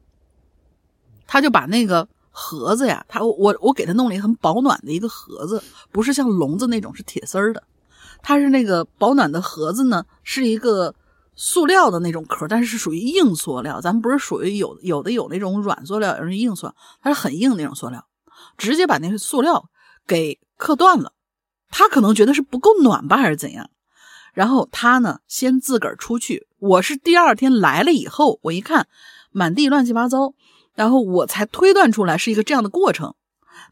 他就把那个盒子呀，他我我给他弄了一个很保暖的一个盒子，不是像笼子那种是铁丝儿的，它是那个保暖的盒子呢，是一个塑料的那种壳，但是是属于硬塑料。咱们不是属于有有的有那种软塑料，有是硬塑料，它是很硬那种塑料，直接把那个塑料给磕断了。他可能觉得是不够暖吧，还是怎样？然后他呢，先自个儿出去。我是第二天来了以后，我一看满地乱七八糟，然后我才推断出来是一个这样的过程。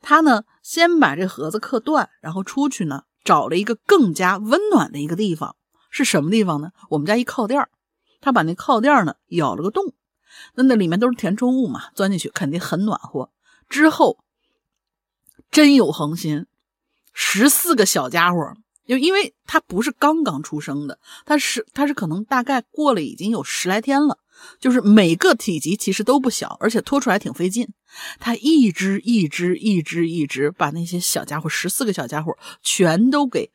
他呢，先把这盒子刻断，然后出去呢，找了一个更加温暖的一个地方。是什么地方呢？我们家一靠垫他把那靠垫呢咬了个洞，那那里面都是填充物嘛，钻进去肯定很暖和。之后真有恒心，十四个小家伙。就因为它不是刚刚出生的，它是它是可能大概过了已经有十来天了，就是每个体积其实都不小，而且拖出来挺费劲。它一只一只一只一只把那些小家伙十四个小家伙全都给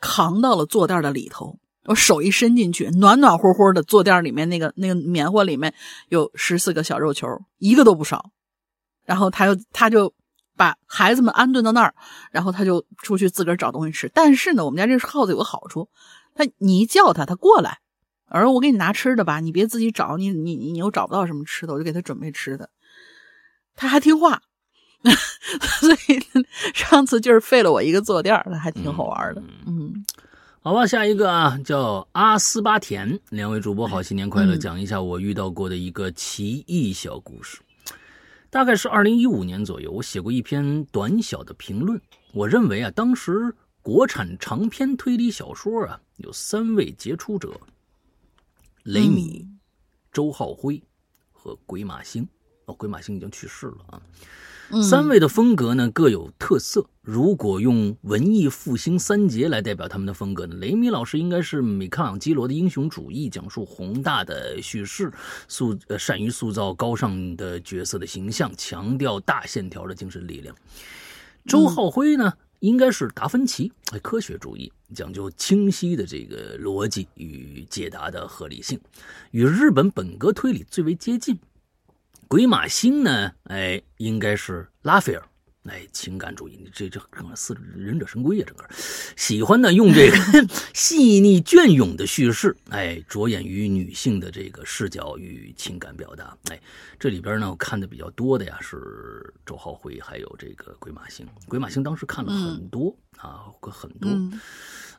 扛到了坐垫的里头。我手一伸进去，暖暖和和的坐垫里面那个那个棉花里面有十四个小肉球，一个都不少。然后他又他就。把孩子们安顿到那儿，然后他就出去自个儿找东西吃。但是呢，我们家这耗子有个好处，他你一叫他，他过来，而我给你拿吃的吧，你别自己找，你你你又找不到什么吃的，我就给他准备吃的。他还听话，所以 上次就是废了我一个坐垫，他还挺好玩的。嗯，
好吧，下一个啊，叫阿斯巴甜，两位主播好，新年快乐！讲一下我遇到过的一个奇异小故事。大概是二零一五年左右，我写过一篇短小的评论。我认为啊，当时国产长篇推理小说啊，有三位杰出者：雷米、周浩辉和鬼马星。哦，鬼马星已经去世了啊。三位的风格呢各有特色。如果用文艺复兴三杰来代表他们的风格呢，雷米老师应该是米开朗基罗的英雄主义，讲述宏大的叙事，塑呃善于塑造高尚的角色的形象，强调大线条的精神力量。周浩辉呢，应该是达芬奇，科学主义，讲究清晰的这个逻辑与解答的合理性，与日本本格推理最为接近。鬼马星呢？哎，应该是拉斐尔，哎，情感主义，你这这似忍者神龟呀，整个喜欢呢用这个 细腻隽永的叙事，哎，着眼于女性的这个视角与情感表达，哎，这里边呢我看的比较多的呀是周浩辉，还有这个鬼马星。鬼马星当时看了很多啊，很多，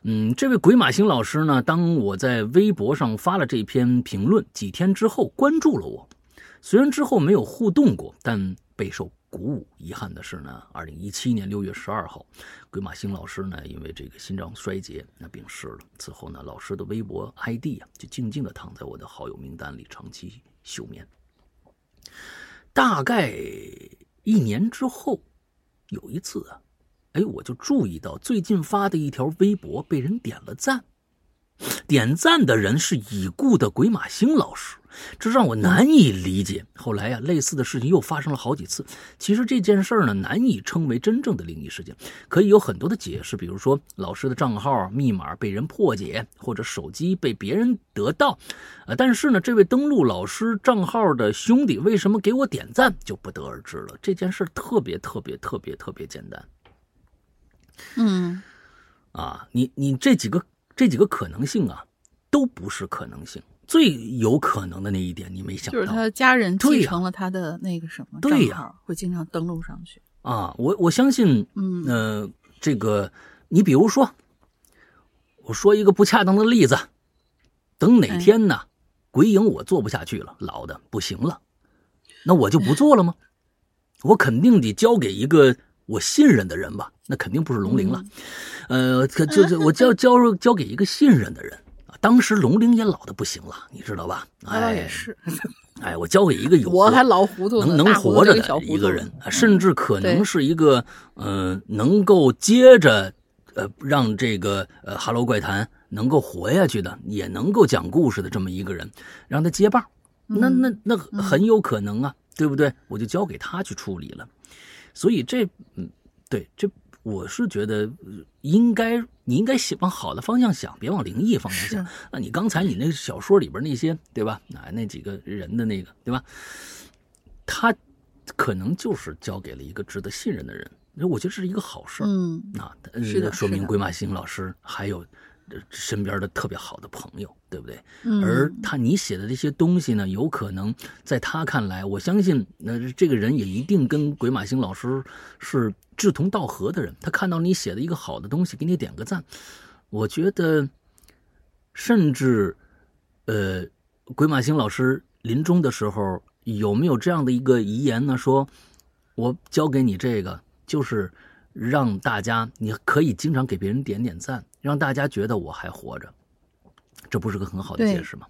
嗯，这位鬼马星老师呢，当我在微博上发了这篇评论，几天之后关注了我。虽然之后没有互动过，但备受鼓舞。遗憾的是呢，二零一七年六月十二号，鬼马星老师呢因为这个心脏衰竭那病逝了。此后呢，老师的微博 ID 啊就静静的躺在我的好友名单里，长期休眠。大概一年之后，有一次啊，哎，我就注意到最近发的一条微博被人点了赞。点赞的人是已故的鬼马星老师，这让我难以理解。后来呀，类似的事情又发生了好几次。其实这件事儿呢，难以称为真正的灵异事件，可以有很多的解释，比如说老师的账号密码被人破解，或者手机被别人得到。呃，但是呢，这位登录老师账号的兄弟为什么给我点赞，就不得而知了。这件事特别特别特别特别简单。
嗯，
啊，你你这几个。这几个可能性啊，都不是可能性。最有可能的那一点，你没想到，
就是他的家人继承了他的那个什么
对呀
会经常登录上去。
啊，我我相信，
嗯
呃，这个你比如说，我说一个不恰当的例子，等哪天呢，鬼影我做不下去了，老的不行了，那我就不做了吗？我肯定得交给一个我信任的人吧，那肯定不是龙鳞了，呃，可就是我交交交给一个信任的人啊。当时龙陵也老的不行了，你知道吧？哎，
是，
哎，我交给一个有
我还老糊涂呢，
能能活着的一个人，
嗯
甚至可能是一个呃能够接着呃让这个呃《哈喽怪谈》能够活下去的，也能够讲故事的这么一个人，让他接棒，那
嗯
那那很有可能啊，对不对？我就交给他去处理了。所以这嗯，对这。我是觉得呃应该，你应该想往好的方向想，别往灵异方向想。那你刚才你那个小说里边那些，对吧？啊，那几个人的那个，对吧？他可能就是交给了一个值得信任的人，我觉得这是一个好事儿。
嗯，
那呃
是的
说明鬼马星老师还有呃身边的特别好的朋友，对不对？
嗯
而他你写的这些东西呢，有可能在他看来，我相信那、这个人也一定跟鬼马星老师是志同道合的人。他看到你写的一个好的东西，给你点个赞，我觉得，甚至，呃，鬼马星老师临终的时候有没有这样的一个遗言呢？说，我交给你这个，就是让大家你可以经常给别人点点赞，让大家觉得我还活着，这不是个很好的解释吗？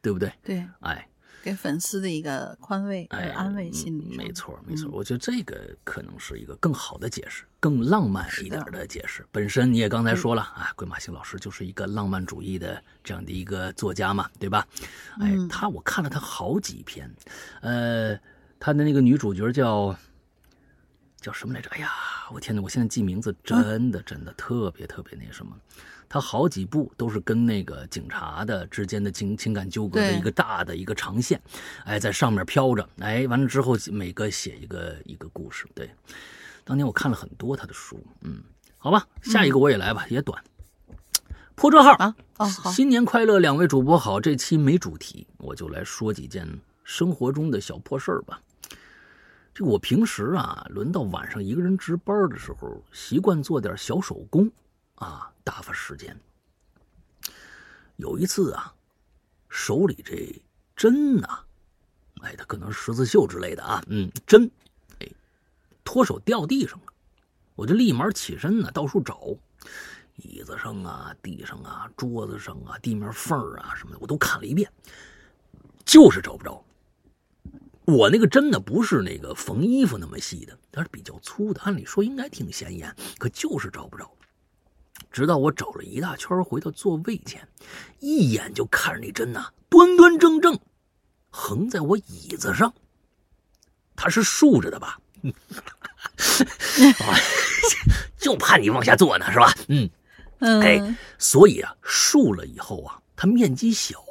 对不对？
对，
哎
给粉丝的一个宽慰、
哎，
安慰心理
嗯。没错没错，
嗯
我觉得这个可能是一个更好的解释，更浪漫一点的解释。本身你也刚才说了啊，鬼马星老师就是一个浪漫主义的这样的一个作家嘛，对吧？哎，
嗯
他我看了他好几篇，呃，他的那个女主角叫叫什么来着？哎呀，我天哪！我现在记名字真的真的特别特别那什么。他好几部都是跟那个警察的之间的情情感纠葛的一个大的一个长线，哎，在上面飘着，哎，完了之后每个写一个一个故事。对，当年我看了很多他的书，嗯，好吧，下一个我也来吧，也短。破折号
啊，哦好，
新年快乐，两位主播好。这期没主题，我就来说几件生活中的小破事儿吧。这个我平时啊，轮到晚上一个人值班的时候，习惯做点小手工啊，打发时间。有一次啊，手里这针呐、哎，它可能十字绣之类的啊，嗯，针，哎，脱手掉地上了，我就立马起身呢，到处找。椅子上啊、地上啊、桌子上啊、地面缝啊什么的，我都看了一遍，就是找不着。我那个针呢，不是那个缝衣服那么细的，它是比较粗的，按理说应该挺显眼，可就是找不着。直到我找了一大圈，回到座位前，一眼就看着那针呐、端端正正横在我椅子上，它是竖着的吧？啊 就怕你往下坐呢，是吧？嗯。哎
嗯，
所以啊，竖了以后啊，它面积小，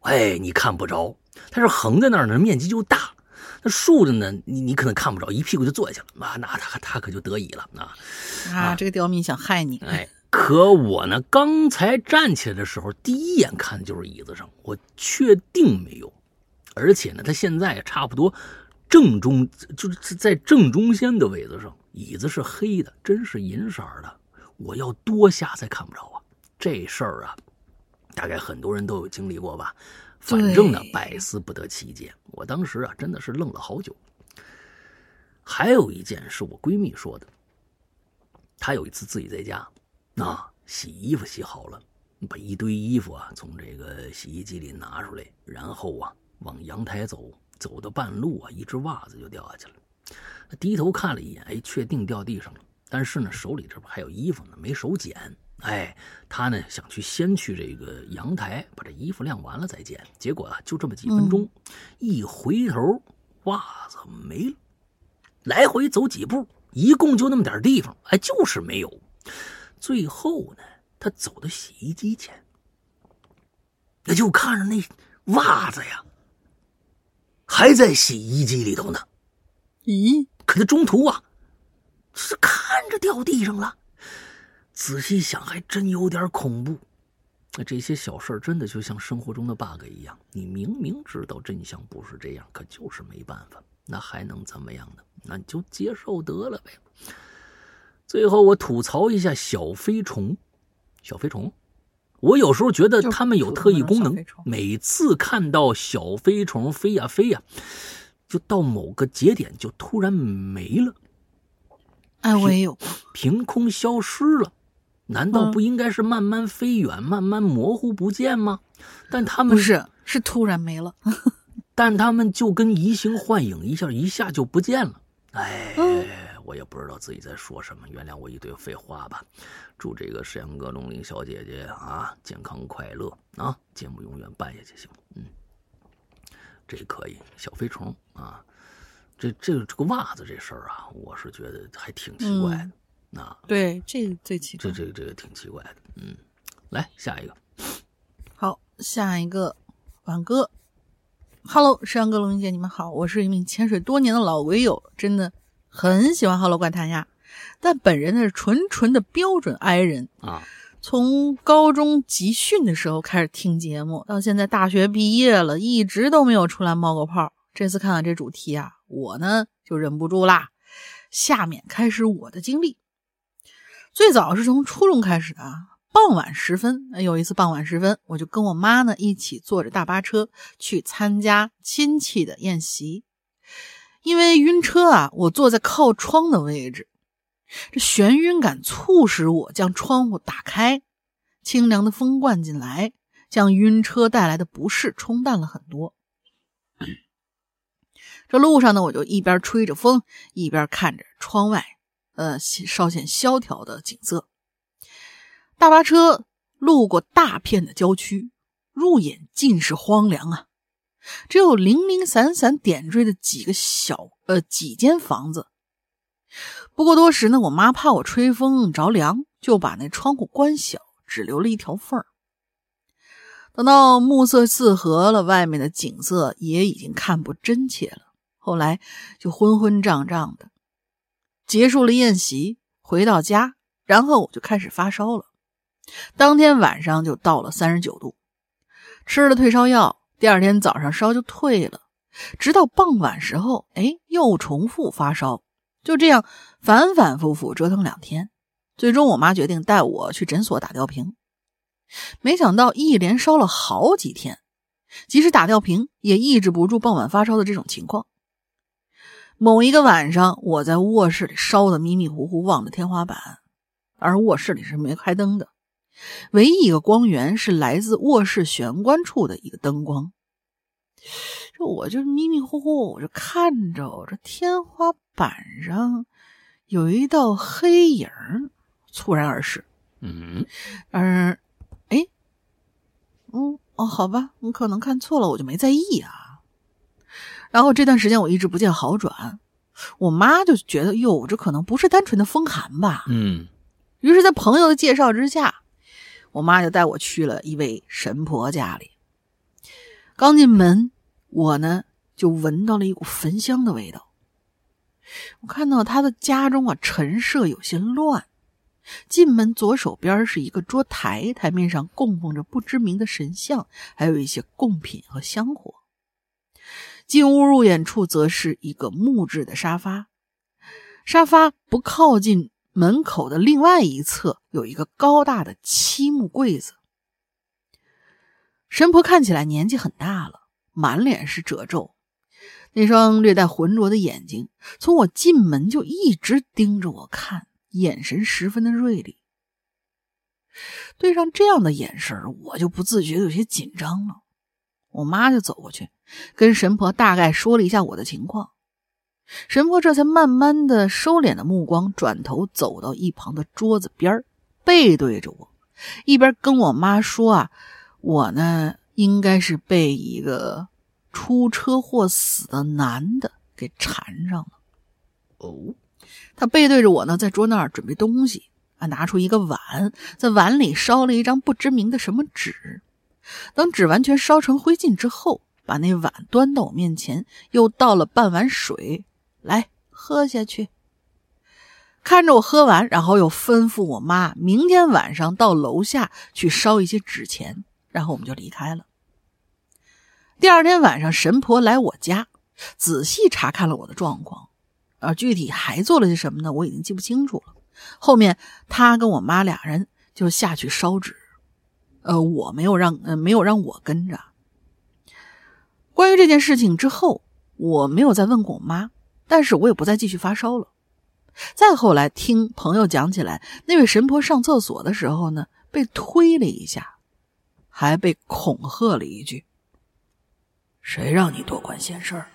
哎，你看不着；它是横在那儿呢，面积就大。那竖着呢，你你可能看不着，一屁股就坐下了啊，那他他可就得意了啊！
啊，这个刁民想害你，
哎，可我呢，刚才站起来的时候，第一眼看的就是椅子上，我确定没有，而且呢，他现在差不多正中，就是在正中间的位子上，椅子是黑的，真是银色的。我要多瞎才看不着啊！这事儿啊，大概很多人都有经历过吧。反正呢，百思不得其解。我当时啊，真的是愣了好久。还有一件是我闺蜜说的，她有一次自己在家，啊，洗衣服洗好了，把一堆衣服啊从这个洗衣机里拿出来，然后啊往阳台走，走到半路啊，一只袜子就掉下去了。她低头看了一眼，哎，确定掉地上了。但是呢，手里这不还有衣服呢，没手捡。哎，他呢想去先去这个阳台把这衣服晾完了再捡。结果啊，就这么几分钟，一回头，袜子没了。来回走几步，一共就那么点地方，哎，就是没有。最后呢，他走到洗衣机前，也就看着那袜子呀，还在洗衣机里头呢。
咦，
可他中途啊，是看着掉地上了。仔细想，还真有点恐怖。那这些小事儿真的就像生活中的 bug 一样，你明明知道真相不是这样，可就是没办法，那还能怎么样呢？那你就接受得了呗。最后我吐槽一下小飞虫，小飞虫，我有时候觉得它们有特异功能，每次看到小飞虫飞呀飞呀，就到某个节点就突然没了。
哎，我也有，
凭空消失了。难道不应该是慢慢飞远、慢慢模糊不见吗？但他们
不是，是突然没了。
但他们就跟移形换影一下，一下就不见了。哎，我也不知道自己在说什么，原谅我一堆废话吧。祝这个沈阳哥龙鳞小姐姐啊健康快乐啊，节目永远办下去行。嗯，这可以。小飞虫啊，这这这个袜子这事儿啊，我是觉得还挺奇怪的。那
对，这个最奇
怪，这这这个挺奇怪的。嗯，来下一个，
好，下一个晚哥，Hello，山阳哥、龙云姐，你们好，我是一名潜水多年的老鬼友，真的很喜欢《Hello 怪谈》呀。但本人呢是纯纯的标准 I 人
啊，
从高中集训的时候开始听节目，到现在大学毕业了，一直都没有出来冒过泡。这次看到这主题啊，我呢就忍不住啦。下面开始我的经历。最早是从初中开始的啊，傍晚时分，有一次傍晚时分，我就跟我妈呢一起坐着大巴车去参加亲戚的宴席。因为晕车啊，我坐在靠窗的位置，这眩晕感促使我将窗户打开，清凉的风灌进来，将晕车带来的不适冲淡了很多。这路上呢，我就一边吹着风，一边看着窗外。呃，稍显萧条的景色。大巴车路过大片的郊区，入眼尽是荒凉啊，只有零零散散点缀的几个小呃几间房子。不过多时呢，我妈怕我吹风着凉，就把那窗户关小，只留了一条缝儿。等到暮色四合了，外面的景色也已经看不真切了。后来就昏昏胀胀的。结束了宴席，回到家，然后我就开始发烧了。当天晚上就到了三十九度，吃了退烧药，第二天早上烧就退了。直到傍晚时候，哎，又重复发烧，就这样反反复复折腾两天。最终，我妈决定带我去诊所打吊瓶。没想到一连烧了好几天，即使打吊瓶也抑制不住傍晚发烧的这种情况。某一个晚上，我在卧室里烧得迷迷糊糊，望着天花板，而卧室里是没开灯的，唯一一个光源是来自卧室玄关处的一个灯光。这我就迷迷糊糊，我就看着这天花板上有一道黑影猝然而逝。
嗯，
嗯，哎，嗯，哦，好吧，你可能看错了，我就没在意啊。然后这段时间我一直不见好转，我妈就觉得哟，这可能不是单纯的风寒吧。
嗯，
于是，在朋友的介绍之下，我妈就带我去了一位神婆家里。刚进门，我呢就闻到了一股焚香的味道。我看到她的家中啊，陈设有些乱。进门左手边是一个桌台，台面上供奉着不知名的神像，还有一些贡品和香火。进屋入眼处，则是一个木质的沙发。沙发不靠近门口的另外一侧，有一个高大的漆木柜子。神婆看起来年纪很大了，满脸是褶皱，那双略带浑浊的眼睛，从我进门就一直盯着我看，眼神十分的锐利。对上这样的眼神，我就不自觉有些紧张了。我妈就走过去，跟神婆大概说了一下我的情况。神婆这才慢慢的收敛了目光，转头走到一旁的桌子边背对着我，一边跟我妈说：“啊，我呢应该是被一个出车祸死的男的给缠上了。”
哦，
他背对着我呢，在桌那儿准备东西啊，拿出一个碗，在碗里烧了一张不知名的什么纸。等纸完全烧成灰烬之后，把那碗端到我面前，又倒了半碗水来喝下去。看着我喝完，然后又吩咐我妈明天晚上到楼下去烧一些纸钱，然后我们就离开了。第二天晚上，神婆来我家，仔细查看了我的状况，而具体还做了些什么呢？我已经记不清楚了。后面他跟我妈俩人就下去烧纸，呃，我没有让，呃，没有让我跟着。关于这件事情之后，我没有再问过我妈，但是我也不再继续发烧了。再后来听朋友讲起来，那位神婆上厕所的时候呢，被推了一下，还被恐吓了一句：“谁让你多管闲事儿？”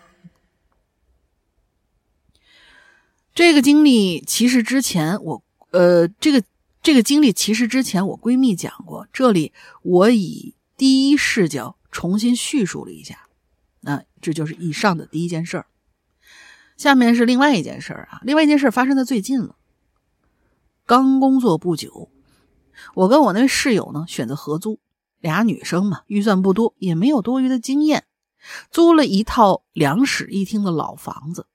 这个经历其实之前我，呃，这个这个经历其实之前我闺蜜讲过，这里我以第一视角重新叙述了一下。这就是以上的第一件事儿。下面是另外一件事儿啊，另外一件事发生在最近了。刚工作不久，我跟我那室友呢选择合租，俩女生嘛，预算不多，也没有多余的经验，租了一套两室一厅的老房子。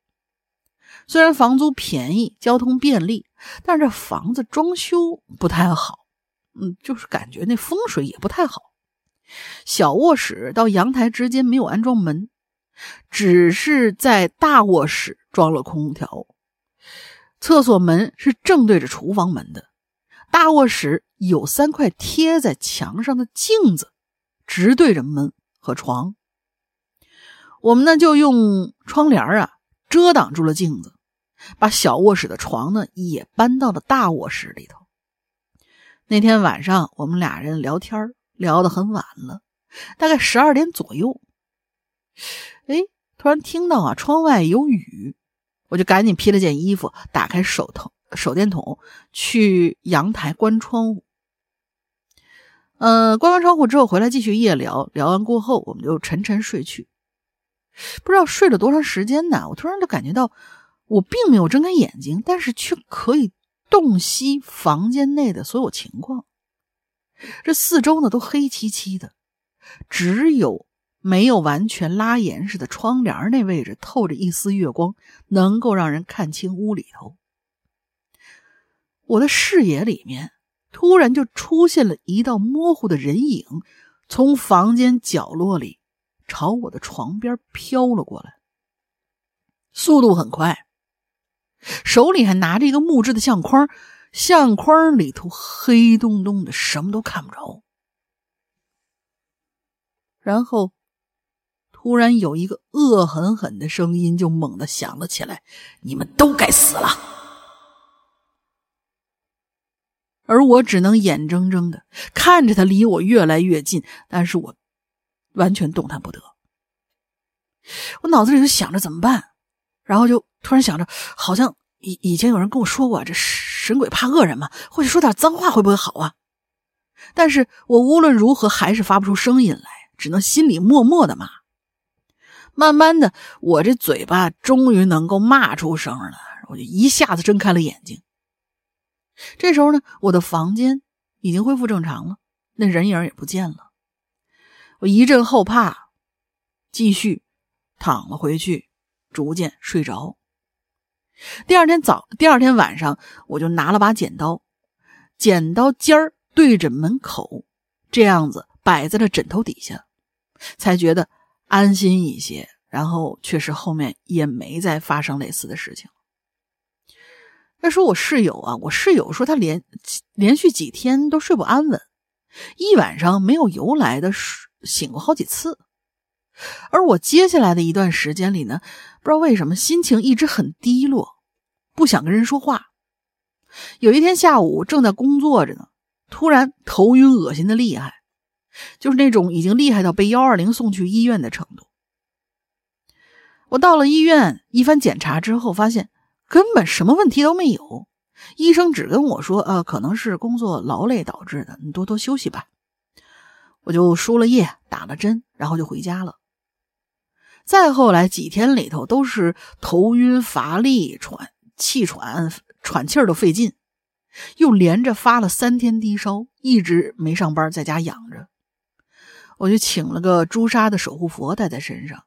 虽然房租便宜，交通便利，但是这房子装修不太好，嗯，就是感觉那风水也不太好。小卧室到阳台之间没有安装门，只是在大卧室装了空调。厕所门是正对着厨房门的。大卧室有三块贴在墙上的镜子，直对着门和床。我们呢就用窗帘啊遮挡住了镜子，把小卧室的床呢也搬到了大卧室里头。那天晚上我们俩人聊天聊得很晚了，大概十二点左右。突然听到啊，窗外有雨，我就赶紧披了件衣服，打开手头手电筒，去阳台关窗户。嗯，关完窗户之后回来继续夜聊，聊完过后我们就沉沉睡去。不知道睡了多长时间呢，我突然就感觉到我并没有睁开眼睛，但是却可以洞悉房间内的所有情况。这四周呢都黑漆漆的，只有没有完全拉严实的窗帘那位置透着一丝月光，能够让人看清屋里头。我的视野里面突然就出现了一道模糊的人影，从房间角落里朝我的床边飘了过来，速度很快，手里还拿着一个木质的相框。相框里头黑洞洞的，什么都看不着。然后，突然有一个恶狠狠的声音就猛地响了起来：“你们都该死了！”而我只能眼睁睁的看着他离我越来越近，但是我完全动弹不得。我脑子里就想着怎么办，然后就突然想着，好像以以前有人跟我说过，这。神鬼怕恶人嘛，或许说点脏话会不会好啊？但是我无论如何还是发不出声音来，只能心里默默的骂。慢慢的，我这嘴巴终于能够骂出声了，我就一下子睁开了眼睛。这时候呢，我的房间已经恢复正常了，那人影也不见了。我一阵后怕，继续躺了回去，逐渐睡着。第二天早，第二天晚上，我就拿了把剪刀，剪刀尖儿对着门口，这样子摆在了枕头底下，才觉得安心一些。然后确实后面也没再发生类似的事情。再说我室友啊，我室友说他连连续几天都睡不安稳，一晚上没有由来的醒过好几次。而我接下来的一段时间里呢，不知道为什么心情一直很低落，不想跟人说话。有一天下午正在工作着呢，突然头晕恶心的厉害，就是那种已经厉害到被幺二零送去医院的程度。我到了医院，一番检查之后，发现根本什么问题都没有。医生只跟我说：“呃，可能是工作劳累导致的，你多多休息吧。”我就输了液，打了针，然后就回家了。再后来几天里头都是头晕乏力、喘气喘、喘气儿都费劲，又连着发了三天低烧，一直没上班，在家养着。我就请了个朱砂的守护佛带在身上，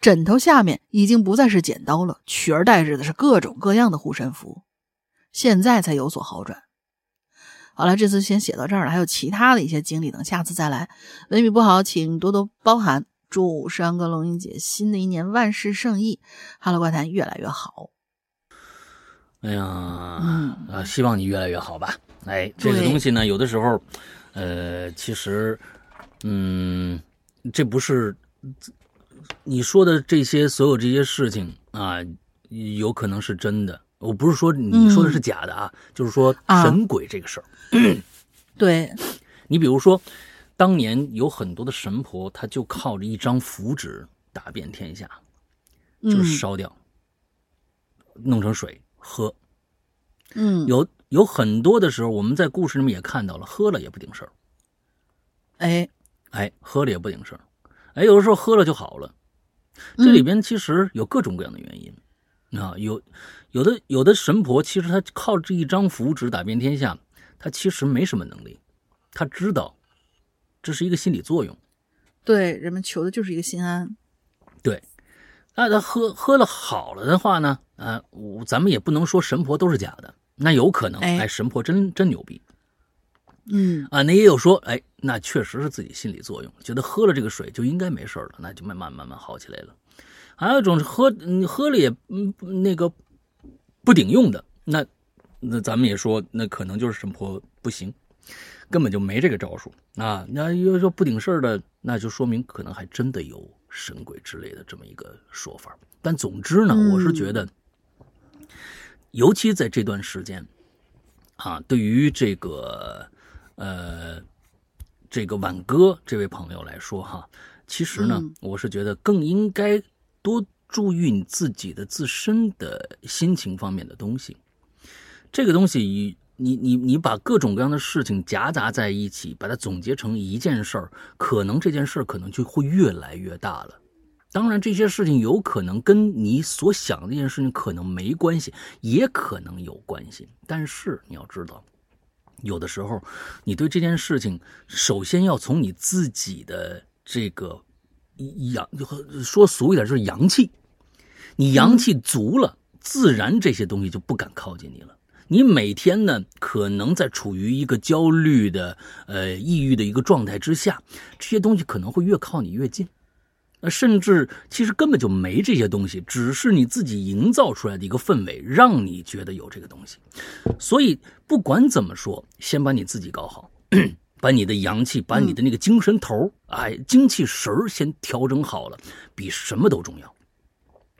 枕头下面已经不再是剪刀了，取而代之的是各种各样的护身符。现在才有所好转。好了，这次先写到这儿了，还有其他的一些经历，等下次再来。文笔不好，请多多包涵。祝山哥、龙英姐新的一年万事胜意，哈喽怪谈越来越好。
哎呀，
嗯
啊，希望你越来越好吧。哎，这个东西呢，有的时候，呃，其实，嗯，这不是你说的这些所有这些事情啊，有可能是真的。我不是说你说的是假的啊，就是说
啊
神鬼这个事儿。
对，
你比如说，当年有很多的神婆，她就靠着一张符纸打遍天下，就
嗯
是烧掉，弄成水喝。
嗯，
有有很多的时候，我们在故事里面也看到了，喝了也不顶事儿，
哎，
哎，喝了也不顶事儿，哎，有的时候喝了就好了。
嗯
这里边其实有各种各样的原因啊，有有的有的神婆，其实她靠这一张符纸打遍天下，她其实没什么能力，她知道这是一个心理作用。
对，人们求的就是一个心安。
对，那他喝喝了好了的话呢，啊、我咱们也不能说神婆都是假的，那有可能，
哎
哎，神婆真真牛逼
嗯
啊，那也有说，哎，那确实是自己心理作用，觉得喝了这个水就应该没事了，那就慢慢慢慢好起来了。还有一种是喝，你喝了也嗯那个不顶用的，那那咱们也说，那可能就是神婆不行，根本就没这个招数啊。那要说不顶事儿的，那就说明可能还真的有神鬼之类的这么一个说法。但总之呢，
嗯
我是觉得，尤其在这段时间啊，对于这个呃这个晚哥这位朋友来说哈，其实呢，
嗯
我是觉得更应该多注意你自己的自身的心情方面的东西。这个东西，你你你把各种各样的事情夹杂在一起，把它总结成一件事儿，可能这件事儿可能就会越来越大了。当然，这些事情有可能跟你所想的这件事情可能没关系，也可能有关系。但是你要知道，有的时候，你对这件事情，首先要从你自己的这个阳，说俗一点就是阳气，你阳气足了，自然这些东西就不敢靠近你了。你每天呢，可能在处于一个焦虑的、呃抑郁的一个状态之下，这些东西可能会越靠你越近。呃，甚至其实根本就没这些东西，只是你自己营造出来的一个氛围，让你觉得有这个东西。所以不管怎么说，先把你自己搞好，把你的阳气，把你的那个精神头儿，哎，精气神儿先调整好了，比什么都重要。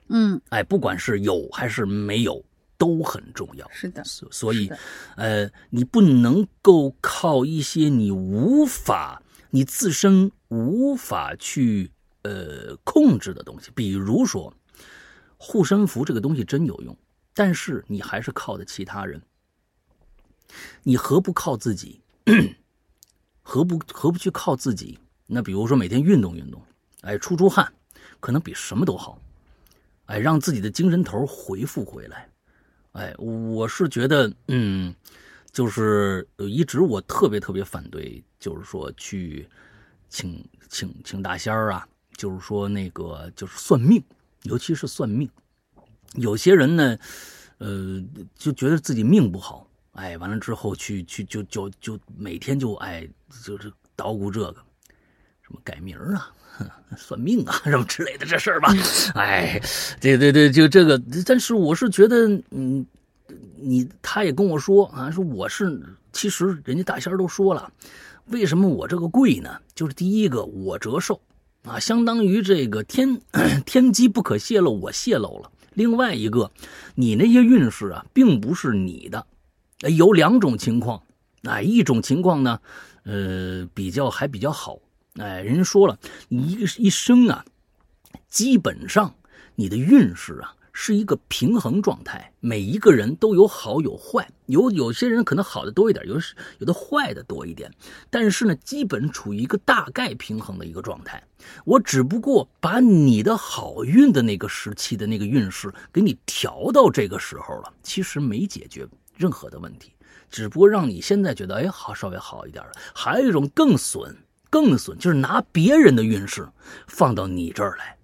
嗯，
哎，不管是有还是没有，都很重要。
是的，
所所以，呃，你不能够靠一些你无法、你自身无法去呃控制的东西，比如说护身符这个东西真有用，但是你还是靠的其他人，你何不靠自己？何不何不去靠自己？那比如说每天运动运动，哎，出出汗，可能比什么都好。哎，让自己的精神头恢复回来。哎，我是觉得，嗯，就是一直我特别特别反对，就是说去请请请大仙儿啊，就是说那个就是算命，尤其是算命。有些人呢，呃，就觉得自己命不好，哎，完了之后去去就就就每天就哎就是捣鼓这个，什么改名儿啊。算命啊，什么之类的这事儿吧，哎，对对对，就这个，但是我是觉得，嗯，你他也跟我说啊，说我是，其实人家大仙儿都说了，为什么我这个贵呢？就是第一个我折寿啊，相当于这个天 天机不可泄露，我泄露了。另外一个，你那些运势啊，并不是你的，哎有两种情况，啊，一种情况呢，呃，比较还比较好。哎，人家说了，你一个一生啊，基本上你的运势啊是一个平衡状态，每一个人都有好有坏，有有些人可能好的多一点，有有的坏的多一点，但是呢，基本处于一个大概平衡的一个状态。我只不过把你的好运的那个时期的那个运势给你调到这个时候了，其实没解决任何的问题，只不过让你现在觉得哎好稍微好一点了。还有一种更损。更损就是拿别人的运势放到你这儿来，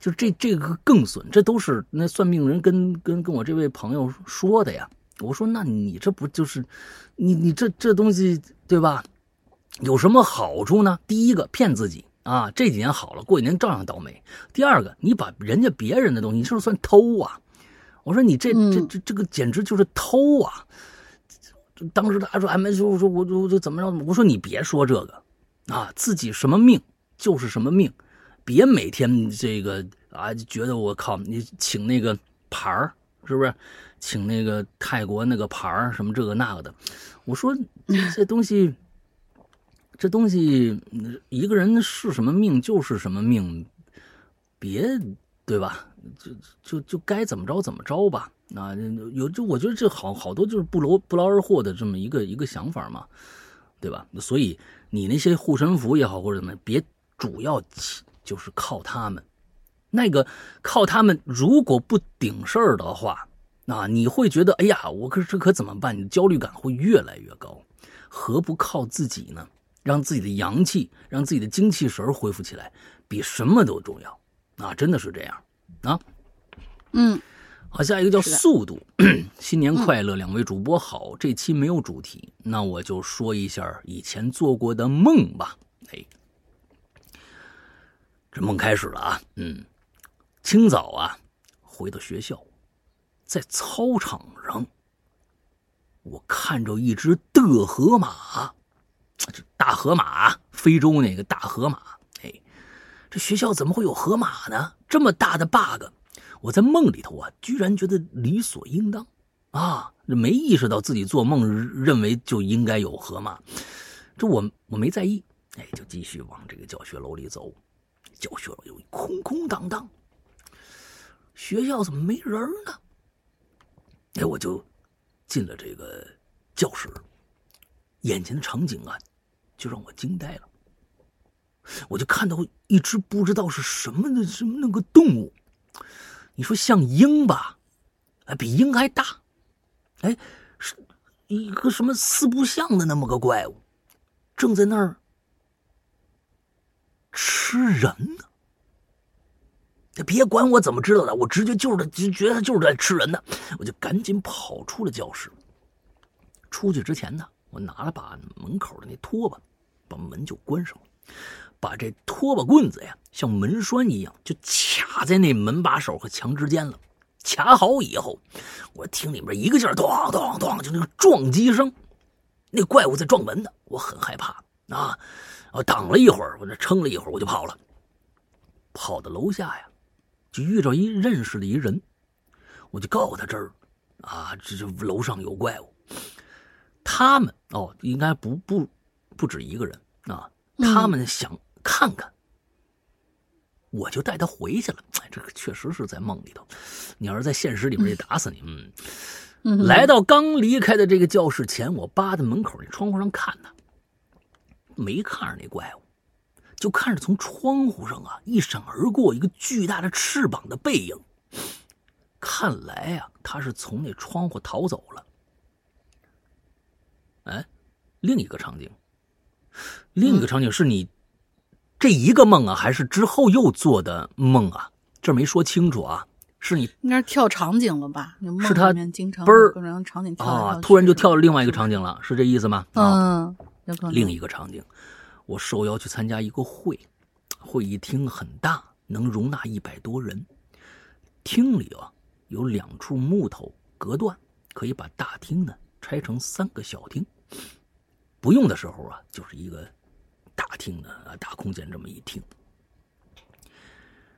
就这这个更损，这都是那算命人跟跟跟我这位朋友说的呀。我说那你这不就是，你你这这东西对吧？有什么好处呢？第一个骗自己啊，这几年好了，过几年照样倒霉。第二个，你把人家别人的东西，你是不是算偷啊？我说你这这这这个简直就是偷啊！当时他说：“哎，没说，我说我我就怎么着？我说你别说这个啊，自己什么命就是什么命，别每天这个啊，觉得我靠，你请那个牌儿是不是？请那个泰国那个牌儿什么这个那个的。我说这东西，这东西，一个人是什么命就是什么命，别对吧？就就就该怎么着怎么着吧。”啊，有就我觉得这好好多就是不劳不劳而获的这么一个一个想法嘛，对吧？所以你那些护身符也好或者怎么，别主要就是靠他们，那个靠他们如果不顶事儿的话，啊，你会觉得哎呀，我可这可怎么办？你焦虑感会越来越高，何不靠自己呢？让自己的阳气，让自己的精气神恢复起来，比什么都重要啊！真的是这样啊，
嗯。
好，下一个叫速度。新年快乐，两位主播好。这期没有主题，那我就说一下以前做过的梦吧。哎，这梦开始了啊。嗯，清早啊，回到学校，在操场上，我看着一只的河马，这大河马，非洲那个大河马。哎，这学校怎么会有河马呢？这么大的 bug！我在梦里头啊，居然觉得理所应当，啊，没意识到自己做梦认为就应该有河马，这我我没在意，哎，就继续往这个教学楼里走。教学楼又空空荡荡，学校怎么没人呢？哎，我就进了这个教室，眼前的场景啊，就让我惊呆了。我就看到一只不知道是什么的什么那个动物。你说像鹰吧，哎，比鹰还大，哎，是一个什么四不像的那么个怪物，正在那儿吃人呢。别管我怎么知道的，我直觉就是就觉得他就是在吃人呢。我就赶紧跑出了教室。出去之前呢，我拿了把门口的那拖把，把门就关上了。把这拖把棍子呀，像门栓一样，就卡在那门把手和墙之间了。卡好以后，我听里面一个劲儿咚咚咚，就那个撞击声，那怪物在撞门呢。我很害怕啊！我挡了一会儿，我这撑了一会儿，我就跑了。跑到楼下呀，就遇着一认识的一人，我就告诉他这儿啊，这这楼上有怪物。他们哦，应该不不不止一个人啊，他们想。看看，我就带他回去了。哎，这个确实是在梦里头。你要是在现实里面，得打死你。嗯，来到刚离开的这个教室前，我扒在门口那窗户上看他，没看着那怪物，就看着从窗户上啊一闪而过一个巨大的翅膀的背影。看来呀，他是从那窗户逃走了。哎，另一个场景，另一个场景是你。这一个梦啊，还是之后又做的梦啊？这没说清楚啊。是你
应该跳场景了吧？
是他
经常
嘣儿
让场景跳
啊，突然就跳了另外一个场景了，是这意思吗？
嗯，
另一个场景，我受邀去参加一个会，会议厅很大，能容纳一百多人。厅里啊有两处木头隔断，可以把大厅呢拆成三个小厅。不用的时候啊，就是一个。大厅呢啊，大空间这么一厅，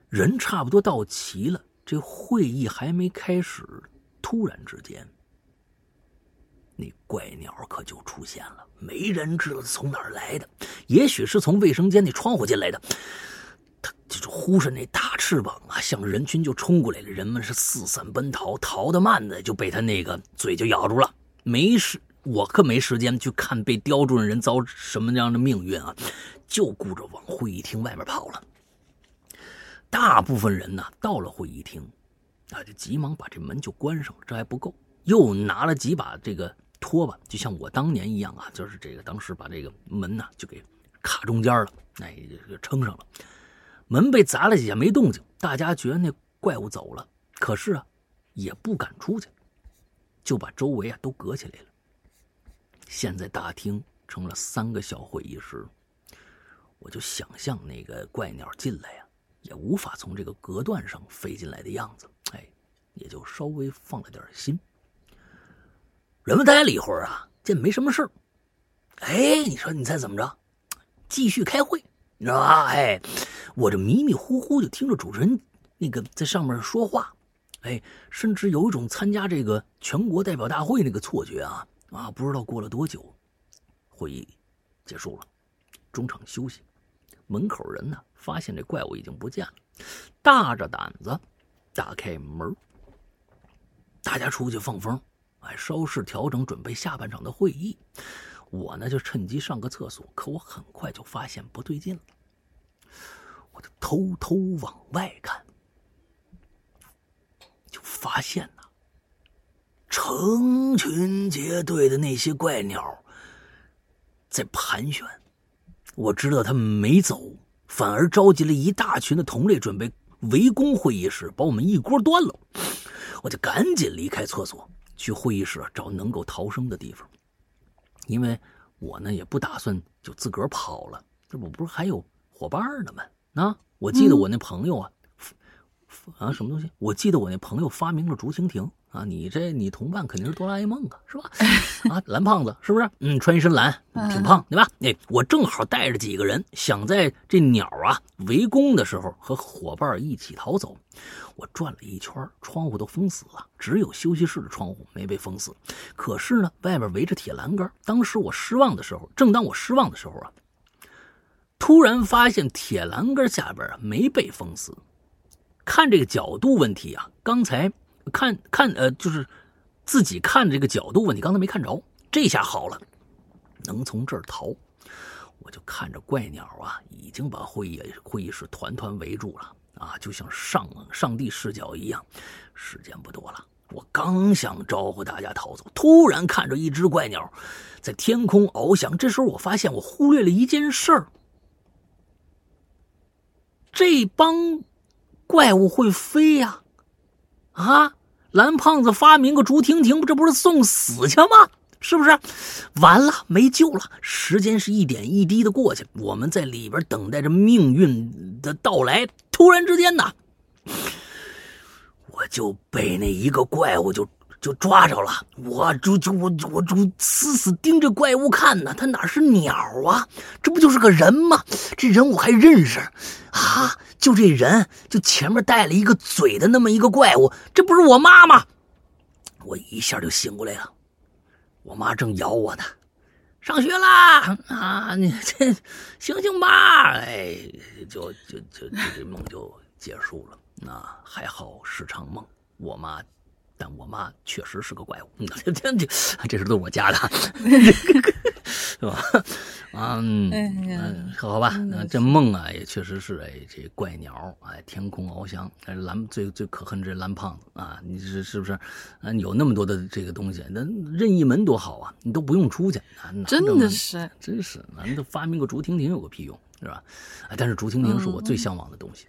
人差不多到齐了，这会议还没开始，突然之间，那怪鸟可就出现了。没人知道从哪儿来的，也许是从卫生间那窗户进来的。他就是呼着那大翅膀啊，向人群就冲过来了。人们是四散奔逃，逃得慢的就被他那个嘴就咬住了，没事。我可没时间去看被叼住的人遭什么样的命运啊，就顾着往会议厅外面跑了。大部分人呢，到了会议厅，啊，就急忙把这门就关上了。这还不够，又拿了几把这个拖把，就像我当年一样啊，就是这个当时把这个门呢就给卡中间了，那哎，就撑上了。门被砸了几下没动静，大家觉得那怪物走了，可是啊，也不敢出去。就把周围啊都隔起来了。现在大厅成了三个小会议室，我就想象那个怪鸟进来呀，也无法从这个隔断上飞进来的样子，哎，也就稍微放了点心。人们待了一会儿啊，见没什么事儿，哎，你说你猜怎么着？继续开会，你知道吧？哎，我这迷迷糊糊就听着主持人那个在上面说话，哎，甚至有一种参加这个全国代表大会那个错觉啊啊！不知道过了多久，会议结束了，中场休息，门口人呢发现这怪物已经不见了，大着胆子打开门，大家出去放风。哎，稍事调整，准备下半场的会议。我呢就趁机上个厕所，可我很快就发现不对劲了。我就偷偷往外看，就发现呐，成群结队的那些怪鸟在盘旋。我知道他们没走，反而召集了一大群的同类，准备围攻会议室，把我们一锅端了。我就赶紧离开厕所。去会议室找能够逃生的地方，因为我呢也不打算就自个儿跑了，这我不是还有伙伴呢吗？啊，我记得我那朋友啊，啊什么东西？我记得我那朋友发明了竹蜻蜓。啊，你这你同伴肯定是哆啦 A 梦啊，是吧？啊，蓝胖子是不是？嗯，穿一身蓝，挺胖，对吧？哎，我正好带着几个人，想在这鸟啊围攻的时候和伙伴一起逃走。我转了一圈，窗户都封死了，只有休息室的窗户没被封死。可是呢，外边围着铁栏杆。当时我失望的时候，正当我失望的时候啊，突然发现铁栏杆下边啊没被封死。看这个角度问题啊，刚才。看看，呃，就是自己看这个角度问题，刚才没看着，这下好了，能从这儿逃。我就看着怪鸟啊，已经把会议会议室团团围住了啊，就像上上帝视角一样。时间不多了，我刚想招呼大家逃走，突然看着一只怪鸟在天空翱翔。这时候我发现我忽略了一件事儿，这帮怪物会飞呀。啊蓝胖子发明个竹蜻蜓，这不是送死去吗？是不是？完了，没救了。时间是一点一滴的过去，我们在里边等待着命运的到来。突然之间呢，我就被那一个怪物就就抓着了。我就就我我就死死盯着怪物看呢。他哪是鸟啊？这不就是个人吗？这人我还认识啊！就这人，就前面带了一个嘴的那么一个怪物，这不是我妈吗？我一下就醒过来了，我妈正咬我呢。上学啦啊！你这醒醒吧！哎，就就就这梦就结束了。那还好是场梦，我妈。但我妈确实是个怪物，这这这这是都是我家的，是吧？嗯 嗯，好吧，那这梦啊也确实是哎，这怪鸟哎，天空翱翔，蓝最最可恨这蓝胖子啊，你是是不是？啊，有那么多的这个东西，那任意门多好啊，你都不用出去，
真的是，
真是，难道发明个竹蜻蜓有个屁用，是吧？哎，但是竹蜻蜓是我最向往的东西。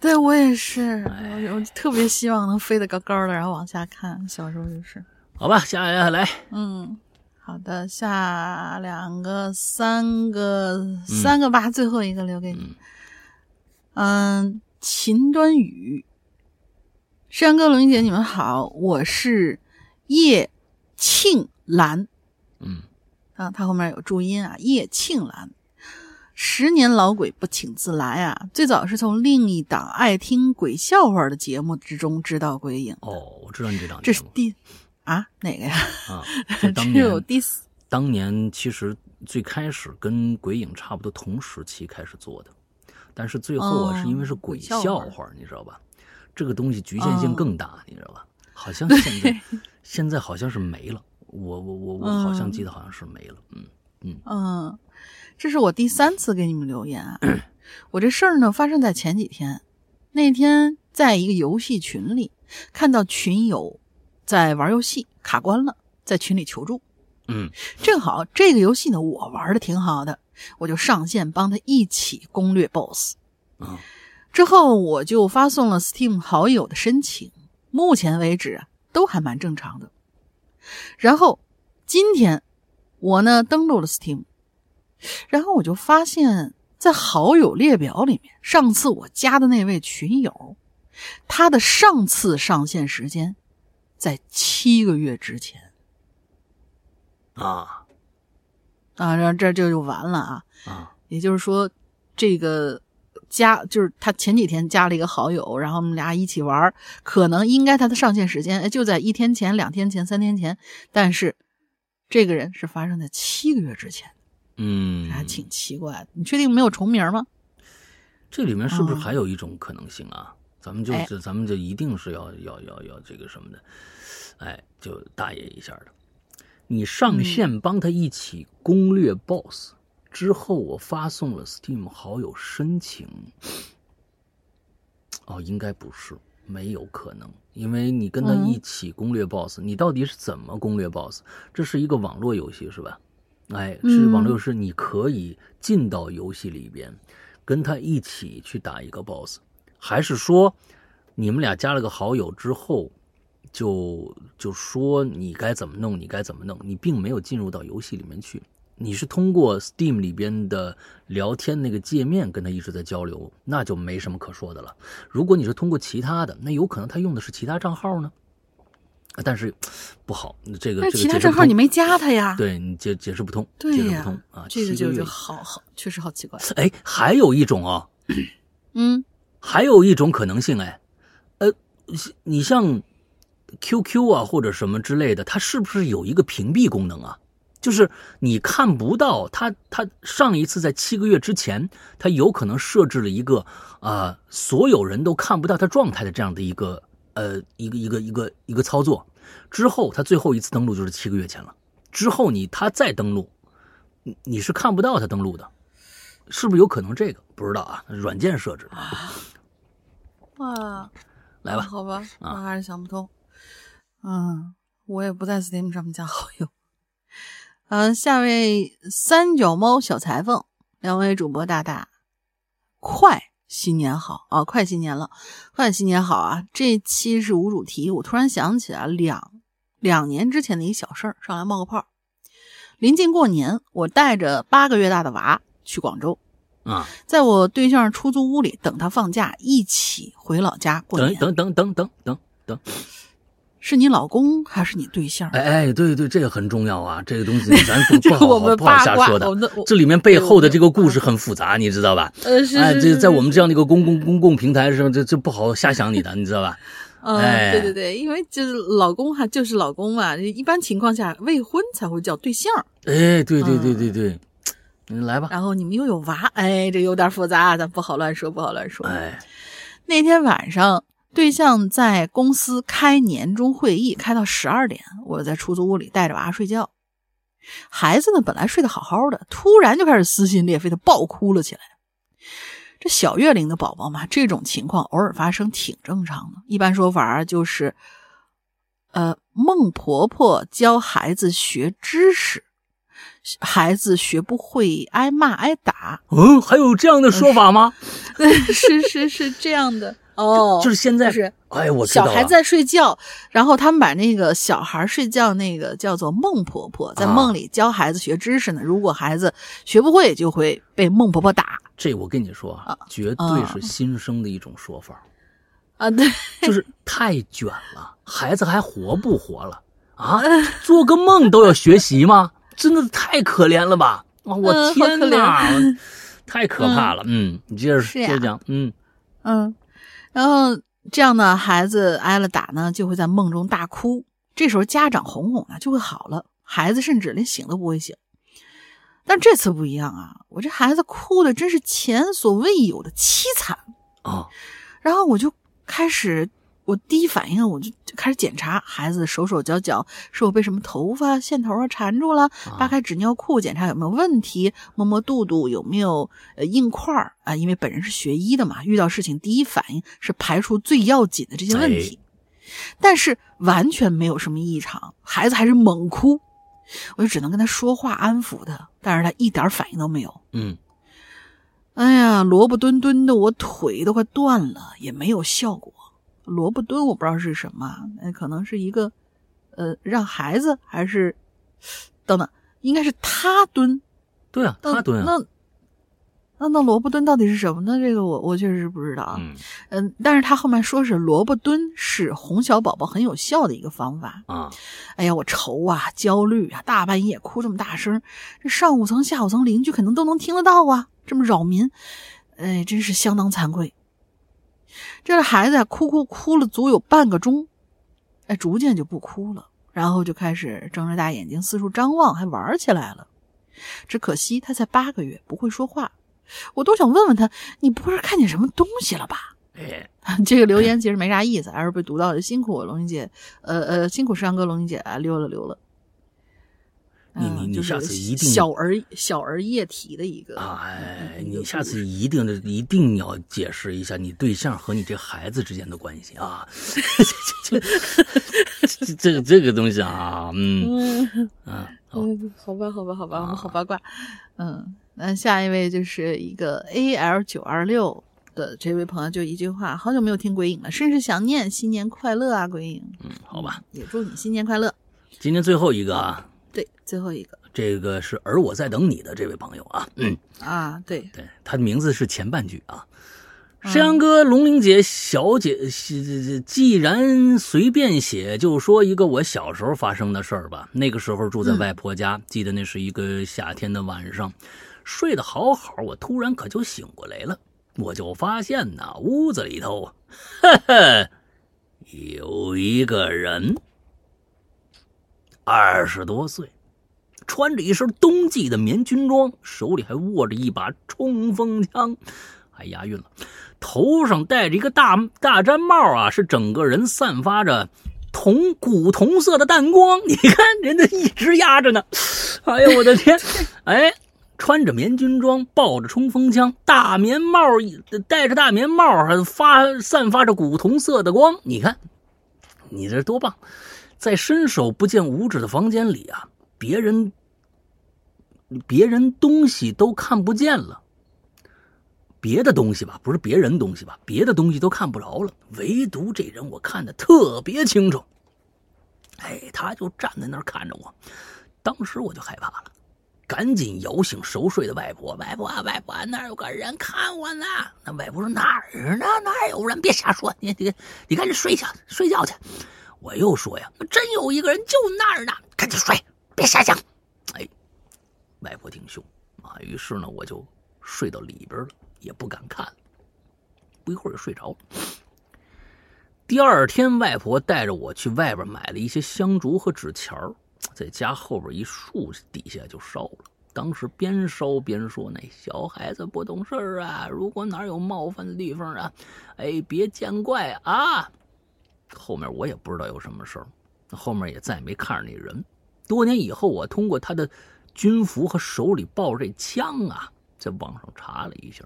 对我也是，我我特别希望能飞得高高的，然后往下看。小时候就是。
好吧，下来来。
嗯，好的，下两个、三个、三个吧，最后一个留给你。嗯，秦端宇，山哥、龙姐，你们好，我是叶庆兰。
嗯，
啊，他后面有注音啊，叶庆兰。十年老鬼不请自来啊！最早是从另一档爱听鬼笑话的节目之中知道鬼影。
哦，我知道你这档。
这是第啊哪个呀？
啊，
只有 第四。
当年其实最开始跟鬼影差不多同时期开始做的，但是最后啊是因为是鬼笑话，你知道吧？这个东西局限性更大，你知道吧？好像现在现在好像是没了。我我我我好像记得好像是没了。嗯嗯
嗯。这是我第三次给你们留言啊！我这事儿呢发生在前几天，那天在一个游戏群里看到群友在玩游戏卡关了，在群里求助。
嗯，
正好这个游戏呢我玩的挺好的，我就上线帮他一起攻略 BOSS。
啊，
之后我就发送了 Steam 好友的申请，目前为止都还蛮正常的。然后今天我呢登录了 Steam，然后我就发现，在好友列表里面，上次我加的那位群友，他的上次上线时间在七个月之前
啊
啊，然后这就就完了啊。
啊，
也就是说，这个加就是他前几天加了一个好友，然后我们俩一起玩，可能应该他的上线时间哎就在一天前、两天前、三天前，但是这个人是发生在七个月之前，
嗯，
还挺奇怪的。你确定没有重名吗？
这里面是不是
嗯
还有一种可能性啊？咱们就
哎
是咱们就一定是要要要要这个什么的，哎，就大爷一下的。你上线帮他一起攻略 BOSS、之后，我发送了 Steam 好友申请。哦，应该不是，没有可能，因为你跟他
嗯
一起攻略 BOSS，、你到底是怎么攻略 BOSS？这是一个网络游戏是吧？哎，是网络游戏，你可以进到游戏里边，跟他一起去打一个 BOSS，还是说你们俩加了个好友之后，就就说你该怎么弄，你该怎么弄，你并没有进入到游戏里面去，你是通过 Steam 里边的聊天那个界面跟他一直在交流，那就没什么可说的了。如果你是通过其他的，那有可能他用的是其他账号呢，啊但是不好，这个
其他账号你没加他呀？
对你解解释不通，
对呀
解释不通啊，
这个就就好好，确实好奇怪。
哎，还有一种啊，
嗯
还有一种可能性，哎，呃，你像 QQ 啊或者什么之类的，它是不是有一个屏蔽功能啊？就是你看不到它，它上一次在七个月之前，它有可能设置了一个啊、所有人都看不到它状态的这样的一个呃一个一个一个一个操作。之后，他最后一次登录就是七个月前了。之后你他再登录，你你是看不到他登录的，是不是有可能这个？不知道啊，软件设置啊。
哇，
来吧，
好吧，
啊
我还是想不通。嗯，我也不在 Steam 上面加好友。嗯、下位三脚猫小裁缝，两位主播大大，快新年好啊！快新年了，快新年好啊！这期是无主题，我突然想起来两两年之前的一小事儿，上来冒个泡。临近过年，我带着八个月大的娃去广州，
啊，
在我对象出租屋里等他放假，一起回老家过年。
等等等等等等等，
是你老公还是你对象？
哎哎，对对，这个很重要啊，这个东西 咱不
这
不好不好瞎说的这里面背后的这个故事很复杂，你知道吧？
呃，是
哎，这在我们这样的一个公共公共平台上，这这不好瞎想你的，你知道吧？
嗯，
哎
对对对，因为就是老公哈，就是老公嘛，一般情况下未婚才会叫对象，
哎，对对对
嗯
对对，你来吧，
然后你们又有娃，哎，这有点复杂，咱不好乱说，不好乱说。
哎，
那天晚上，对象在公司开年终会议，开到十二点，我在出租屋里带着娃睡觉。孩子呢，本来睡得好好的，突然就开始撕心裂肺的暴哭了起来。这小月龄的宝宝嘛，这种情况偶尔发生挺正常的。一般说法就是，呃，孟婆婆教孩子学知识，孩子学不会挨骂挨打，
嗯，还有这样的说法吗？
是是是这样的哦，
就是现在
就是
哎，我知道
小孩在睡觉，然后他们把那个小孩睡觉那个叫做孟婆婆，在
啊
梦里教孩子学知识呢。如果孩子学不会，就会被孟婆婆打
这我跟你说啊，绝对
啊
是新生的一种说法，
啊。对，
就是太卷了，孩子还活不活了啊？做个梦都要学习吗？真的太可怜了吧！啊，我天哪，
怜
太可怕了。嗯，你接着接着讲。嗯，
嗯，然后这样呢，孩子挨了打呢，就会在梦中大哭。这时候家长哄哄呢，就会好了，孩子甚至连醒都不会醒。但这次不一样啊，我这孩子哭的真是前所未有的凄惨。
啊，
然后我就开始，我第一反应我就就开始检查孩子的手手脚脚是否被什么头发线头啊缠住了，扒开纸尿裤检查有没有问题，摸摸肚肚有没有呃硬块儿啊。因为本人是学医的嘛，遇到事情第一反应是排除最要紧的这些问题，但是完全没有什么异常，孩子还是猛哭，我就只能跟他说话安抚他，但是他一点反应都没有。
嗯，
哎呀，萝卜墩墩的，我腿都快断了，也没有效果。萝卜蹲我不知道是什么，那可能是一个呃，让孩子还是等等，应该是他蹲。
对啊，他蹲啊。
那那那萝卜蹲到底是什么呢？这个我我确实是不知道啊。
嗯
嗯，但是他后面说是萝卜蹲是哄小宝宝很有效的一个方法。
啊，
哎呀，我愁啊，焦虑啊，大半夜哭这么大声，这上五层下五层邻居肯定都能听得到啊，这么扰民，哎，真是相当惭愧。这孩子啊，哭哭哭了足有半个钟，哎，逐渐就不哭了，然后就开始睁着大眼睛四处张望，还玩起来了。只可惜他才八个月，不会说话。我都想问问他，你不会是看见什么东西了吧？
哎，
这个留言其实没啥意思，还是被读到的。辛苦龙英姐，呃呃，辛苦山哥龙英姐啊，溜了溜了。
你你你下次一定
小儿小儿液体的一个
哎，你下次一定的一定要解释一下你对象和你这孩子之间的关系啊，这 这这个这个东西啊，嗯
嗯嗯，好吧好吧好吧，我们好八卦，嗯，那下一位就是一个 A L 九二六的这位朋友，就一句话，好久没有听鬼影了，甚是想念，新年快乐啊，鬼影，
嗯，好吧，
也祝你新年快乐。
今天最后一个啊。
对，最后一个，
这个是而我在等你的这位朋友啊，嗯
啊，对
对，他的名字是前半句啊，山羊哥、龙玲姐、小姐，既然随便写，就说一个我小时候发生的事儿吧。那个时候住在外婆家，记得那是一个夏天的晚上，睡得好好，我突然可就醒过来了，我就发现呐，屋子里头，哈哈，有一个人。二十多岁，穿着一身冬季的棉军装，手里还握着一把冲锋枪，还押韵了。头上戴着一个大大毡帽啊，是整个人散发着铜古铜色的淡光。你看，人家一直压着呢。哎呦，我的天！哎，穿着棉军装，抱着冲锋枪，大棉帽戴着大棉帽，还发散发着古铜色的光。你看，你这多棒！在伸手不见五指的房间里啊，别人、别人东西都看不见了，别的东西吧，不是别人东西吧，别的东西都看不着了，唯独这人我看的特别清楚。哎，他就站在那儿看着我，当时我就害怕了，赶紧摇醒熟睡的外婆：“外婆，外婆，那儿有个人看我呢。”那外婆说：“哪儿呢？哪儿有人？别瞎说，你你你赶紧睡觉，睡觉去。”我又说呀，真有一个人就那儿呢，赶紧睡，别瞎想。哎，外婆挺凶啊，于是呢，我就睡到里边了，也不敢看。不一会儿就睡着了。第二天，外婆带着我去外边买了一些香烛和纸钱在家后边一树底下就烧了。当时边烧边说：“那小孩子不懂事啊，如果哪有冒犯的地方啊，哎，别见怪啊。”后面我也不知道有什么事儿，后面也再也没看着那人。多年以后，我通过他的军服和手里抱着这枪啊，在网上查了一下，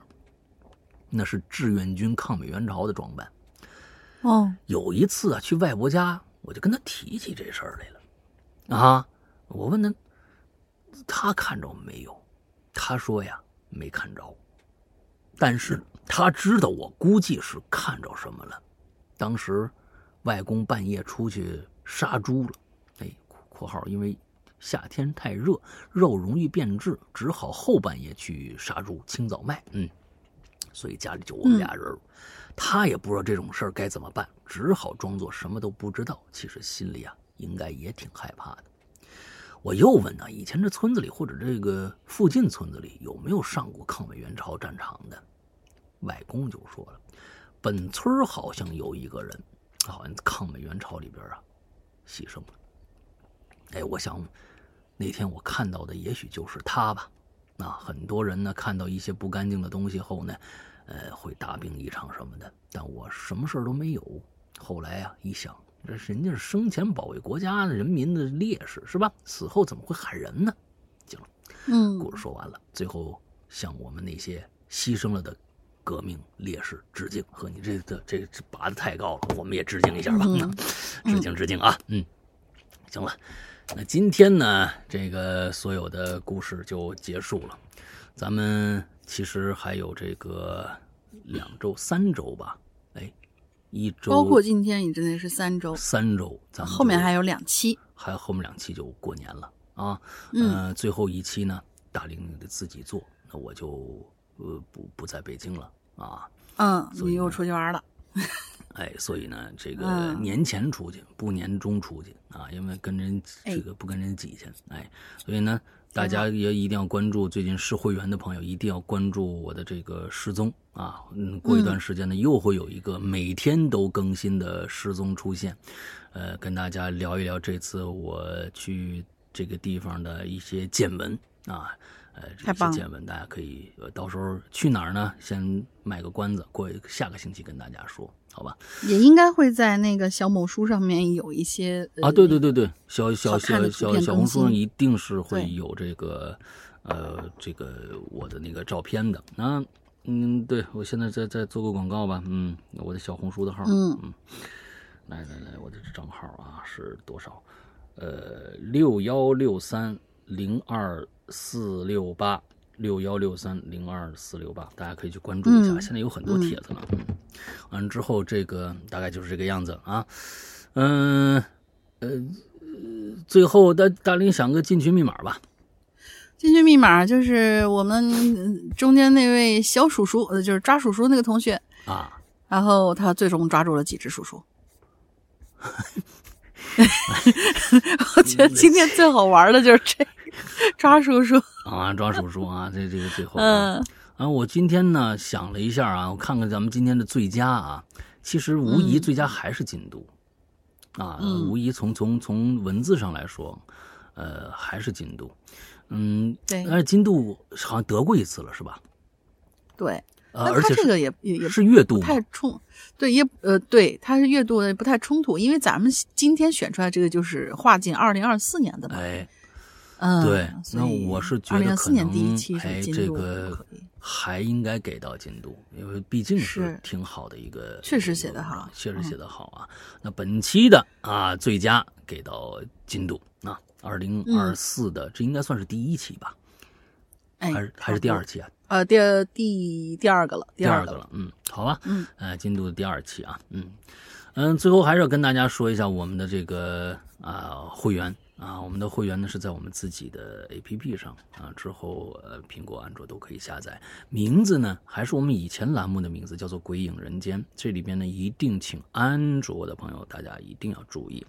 那是志愿军抗美援朝的装扮。
哦，
有一次啊，去外婆家，我就跟他提起这事儿来了。啊，我问他，他看着没有？他说呀，没看着。但是他知道我估计是看着什么了。当时。外公半夜出去杀猪了，哎（括号因为夏天太热，肉容易变质，只好后半夜去杀猪清早卖）。嗯，所以家里就我们俩人，他也不知道这种事儿该怎么办，只好装作什么都不知道。其实心里啊，应该也挺害怕的。我又问他，以前这村子里或者这个附近村子里有没有上过抗美援朝战场的？外公就说了，本村好像有一个人。好像抗美援朝里边啊，牺牲了。哎，我想那天我看到的也许就是他吧。那很多人呢看到一些不干净的东西后呢，呃，会大病一场什么的。但我什么事都没有。后来啊，一想，这人家是生前保卫国家的人民的烈士是吧？死后怎么会喊人呢？行了，
嗯，
故事说完了。最后向我们那些牺牲了的。革命烈士致敬，和你这这这这拔的太高了，我们也致敬一下吧。嗯 致敬致敬啊，嗯，行了，那今天呢，这个所有的故事就结束了。咱们其实还有这个两周、三周吧？哎，一周，
包括今天，你真的是三周，
三周，咱们
后面还有两期。
还有后面两期就过年了啊。
嗯
呃，最后一期呢，大玲玲得自己做，那我就呃不不在北京了啊。
嗯，
所以呢
你又出去玩了。
哎，所以呢，这 个
嗯
年前出去，不年终出去啊，因为跟人
哎
这个不跟人挤去，哎，所以呢，大家也一定要关注，最近是会员的朋友一定要关注我的这个失踪啊，嗯，过一段时间呢，又会有一个每天都更新的失踪出现，呃，跟大家聊一聊这次我去这个地方的一些见闻啊。呃，这些见闻大家可以，呃，到时候去哪儿呢？先卖个关子，过下个星期跟大家说，好吧？
也应该会在那个小某书上面有一些呃
啊，对对对对，小小小小小红书上一定是会有这个，呃，这个我的那个照片的。那，嗯，对我现在再再做个广告吧，嗯，我的小红书的号，
嗯
来来来，我的账号啊是多少？呃，六幺六三零二四六八，六幺六三零二四六八，大家可以去关注一下。
嗯
现在有很多帖子了。嗯，完了之后，这个大概就是这个样子啊。嗯呃最后大大林想个进群密码吧。
进群密码就是我们嗯中间那位小鼠鼠，呃，就是抓鼠鼠那个同学，
啊，
然后他最终抓住了几只叔叔。我觉得今天最好玩的就是这抓叔叔。
啊，抓叔叔啊，这这个最后啊，
嗯。
啊，我今天呢想了一下啊，我看看咱们今天的最佳啊，其实无疑
嗯
最佳还是京都，啊，
嗯。
无疑从从从文字上来说，呃，还是京都，嗯，
对。
但是京都好像得过一次了，是吧？
对，
呃，
那
而且
这个也也也
是月度
不，太冲，对，也呃，对，它是月度的不太冲突，因为咱们今天选出来这个就是划进二零二四年的嘛。
哎，
嗯，
对，那我是觉得可
二四年第一
能
期
哎这个还应该给到进度，因为毕竟是
是
挺好的一个，
确实写得好
确实写
嗯
得好啊。那本期的啊最佳给到进度啊，二零二四的这应该算是第一期吧，
哎，
还是还是第二期啊？
呃，第第第二个了，
第
二个
二个了，嗯，好吧，
嗯，
呃，进度的第二期啊，嗯。嗯，最后还是要跟大家说一下我们的这个啊、会员啊，我们的会员呢是在我们自己的 APP 上啊，之后呃苹果、安卓都可以下载，名字呢还是我们以前栏目的名字，叫做《鬼影人间》，这里边呢一定请安卓的朋友大家一定要注意，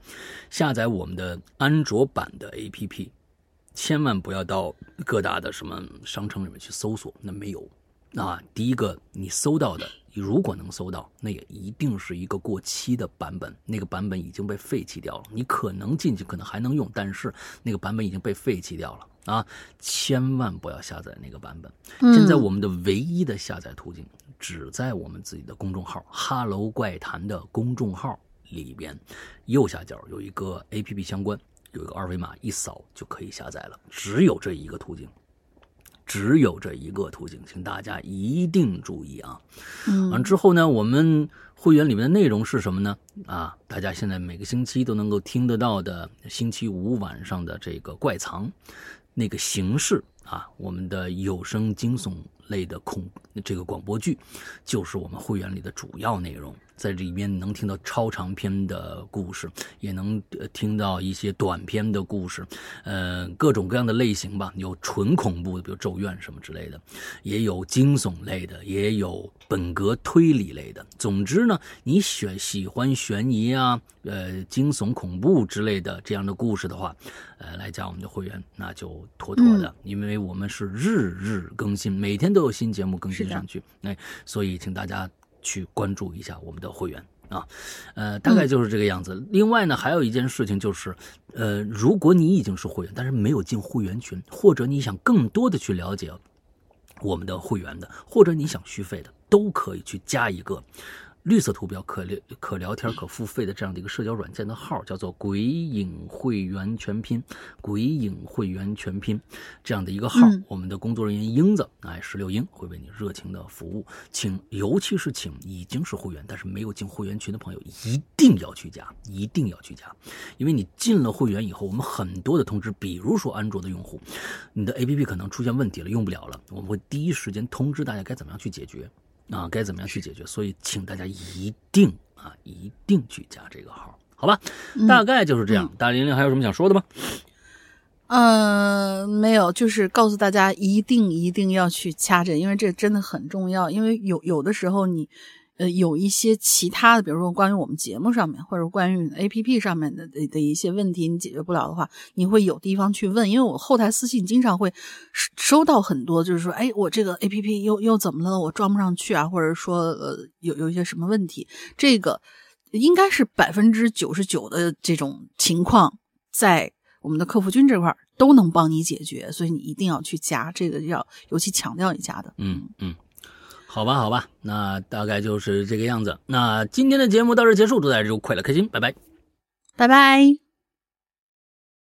下载我们的安卓版的 APP。千万不要到各大的什么商城里面去搜索，那没有。啊，第一个你搜到的，如果能搜到，那也一定是一个过期的版本，那个版本已经被废弃掉了。你可能进去可能还能用，但是那个版本已经被废弃掉了啊！千万不要下载那个版本。现在我们的唯一的下载途径，只在我们自己的公众号“哈喽怪谈”的公众号里边，右下角有一个 A P P 相关，有一个二维码，一扫就可以下载了。只有这一个途径。只有这一个途径，请大家一定注意啊！
嗯
完之后呢，我们会员里面的内容是什么呢？啊，大家现在每个星期都能够听得到的，星期五晚上的这个怪藏，那个形式啊，我们的有声惊悚类的恐这个广播剧，就是我们会员里的主要内容。在里面能听到超长篇的故事，也能听到一些短篇的故事，呃，各种各样的类型吧，有纯恐怖的，比如《咒怨》什么之类的，也有惊悚类的，也有本格推理类的。总之呢，你选喜欢悬疑啊、呃惊悚恐怖之类的这样的故事的话，呃，来加我们的会员，那就妥妥的，因为我们是日日更新，每天都有新节目更新上去，哎，所以请大家去关注一下我们的会员。啊，呃，大概就是这个样子。另外呢，还有一件事情就是，呃，如果你已经是会员，但是没有进会员群，或者你想更多的去了解我们的会员的，或者你想续费的，都可以去加一个绿色图标可聊可聊天可付费的这样的一个社交软件的号，叫做“鬼影会员全拼”，鬼影会员全拼这样的一个号，
嗯
我们的工作人员英子，哎，石榴英会为你热情的服务，请尤其是请已经是会员但是没有进会员群的朋友，一定要去加，一定要去加，因为你进了会员以后，我们很多的通知，比如说安卓的用户，你的 APP 可能出现问题了，用不了了，我们会第一时间通知大家该怎么样去解决。啊，该怎么样去解决？所以请大家一定啊，一定去加这个号，好好吧？
嗯
大概就是这样。大玲玲还有什么想说的吗？
呃，没有，就是告诉大家一定一定要去掐诊，因为这真的很重要。因为有有的时候你，呃，有一些其他的，比如说关于我们节目上面，或者关于 A P P 上面的的的一些问题，你解决不了的话，你会有地方去问。因为我后台私信经常会收收到很多，就是说，哎，我这个 A P P 又又怎么了？我装不上去啊，或者说呃有有一些什么问题，这个应该是百分之九十九的这种情况在。我们的客服君这块儿都能帮你解决，所以你一定要去加，这个要尤其强调一下的。
嗯嗯，好吧好吧，那大概就是这个样子。那今天的节目到这结束，祝大家周快乐开心，拜拜。
拜拜。